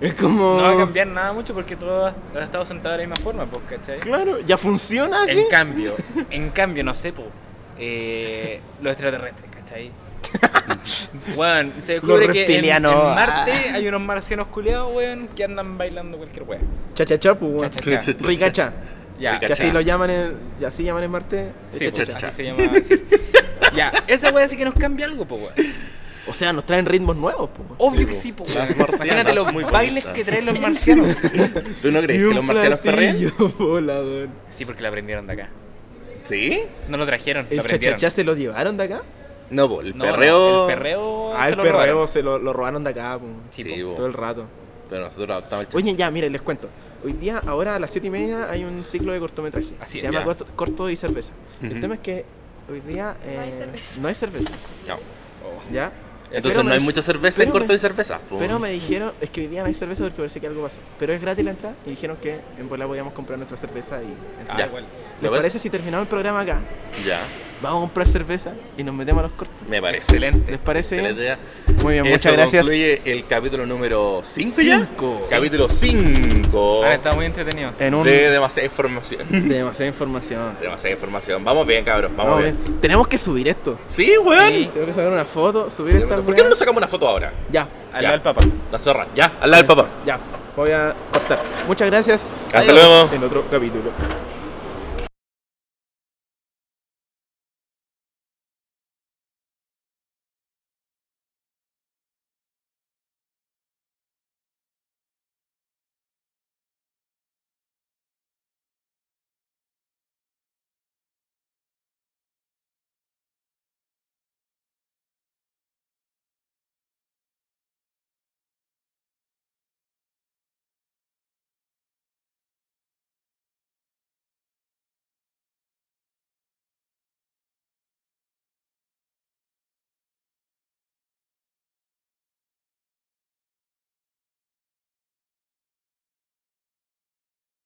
es como... No va a cambiar nada mucho porque todo ha ha estado sentado de la misma forma, pues, ¿cachai? Claro, ya funciona así. En cambio, en cambio, no sé, po, eh, los extraterrestres, ¿cachai? Weón, se descubre que en, Marte ah. hay unos marcianos culiados, weón, que andan bailando cualquier weón. Cha-cha-cha, pues, weón. Cha, cha, cha. Ricacha. Ya, Que así lo llaman en, y así llaman en Marte. Sí, pues, así se llama. así. Ya, esa weá sí que nos cambia algo, po, weón. O sea, nos traen ritmos nuevos, pues. weón. Obvio Sí, que po. sí, po, Las Imagínate los muy bailes bonitas. que traen los marcianos. ¿Tú no crees que los marcianos perrean? volador. Sí, porque lo aprendieron de acá. ¿Sí? No lo trajeron, ¿El cha-cha-cha se lo llevaron de acá? No, po, el No, perreo. no, el perreo. Ah, el perreo robaron. se lo, lo robaron de acá, pues. Sí, Sí, po. po. Todo el rato. Pero nosotros adoptamos el Oye, ya, mire, les cuento. Hoy día, ahora a las 7 y media, hay un ciclo de cortometraje. Así se es. llama Ya. corto, Corto y Cerveza. El tema es que hoy día. No hay eh, cerveza. No hay cerveza. No. ¿Ya? Entonces Pero no hay dij- mucha cerveza en corto de cerveza. Pero me dijeron, es que hoy día no hay cerveza porque parece que algo pasó. Pero es gratis la entrada y dijeron que en Puebla podíamos comprar nuestra cerveza y. Ah, Ya. igual. ¿Les ¿Me parece si terminamos el programa acá? Ya, Vamos a comprar cerveza y nos metemos a los cortos. me parece. Excelente. ¿Les parece? Excelente idea. Muy bien, Eso muchas gracias. concluye el capítulo número 5 ya. Cinco. Capítulo 5. Han estado muy entretenidos. En un. De demasiada información. de demasiada información. demasiada información. Vamos bien, cabros. Vamos, Vamos bien. bien. Tenemos que subir esto. Sí, weón. Sí. Tengo que sacar una foto, subir esta. ¿Por qué no nos sacamos una foto ahora? Ya, Al Ya. lado del papá. La zorra. Ya, al lado del papá. ya. Voy a cortar. Muchas gracias. Hasta Adiós. luego. En otro capítulo.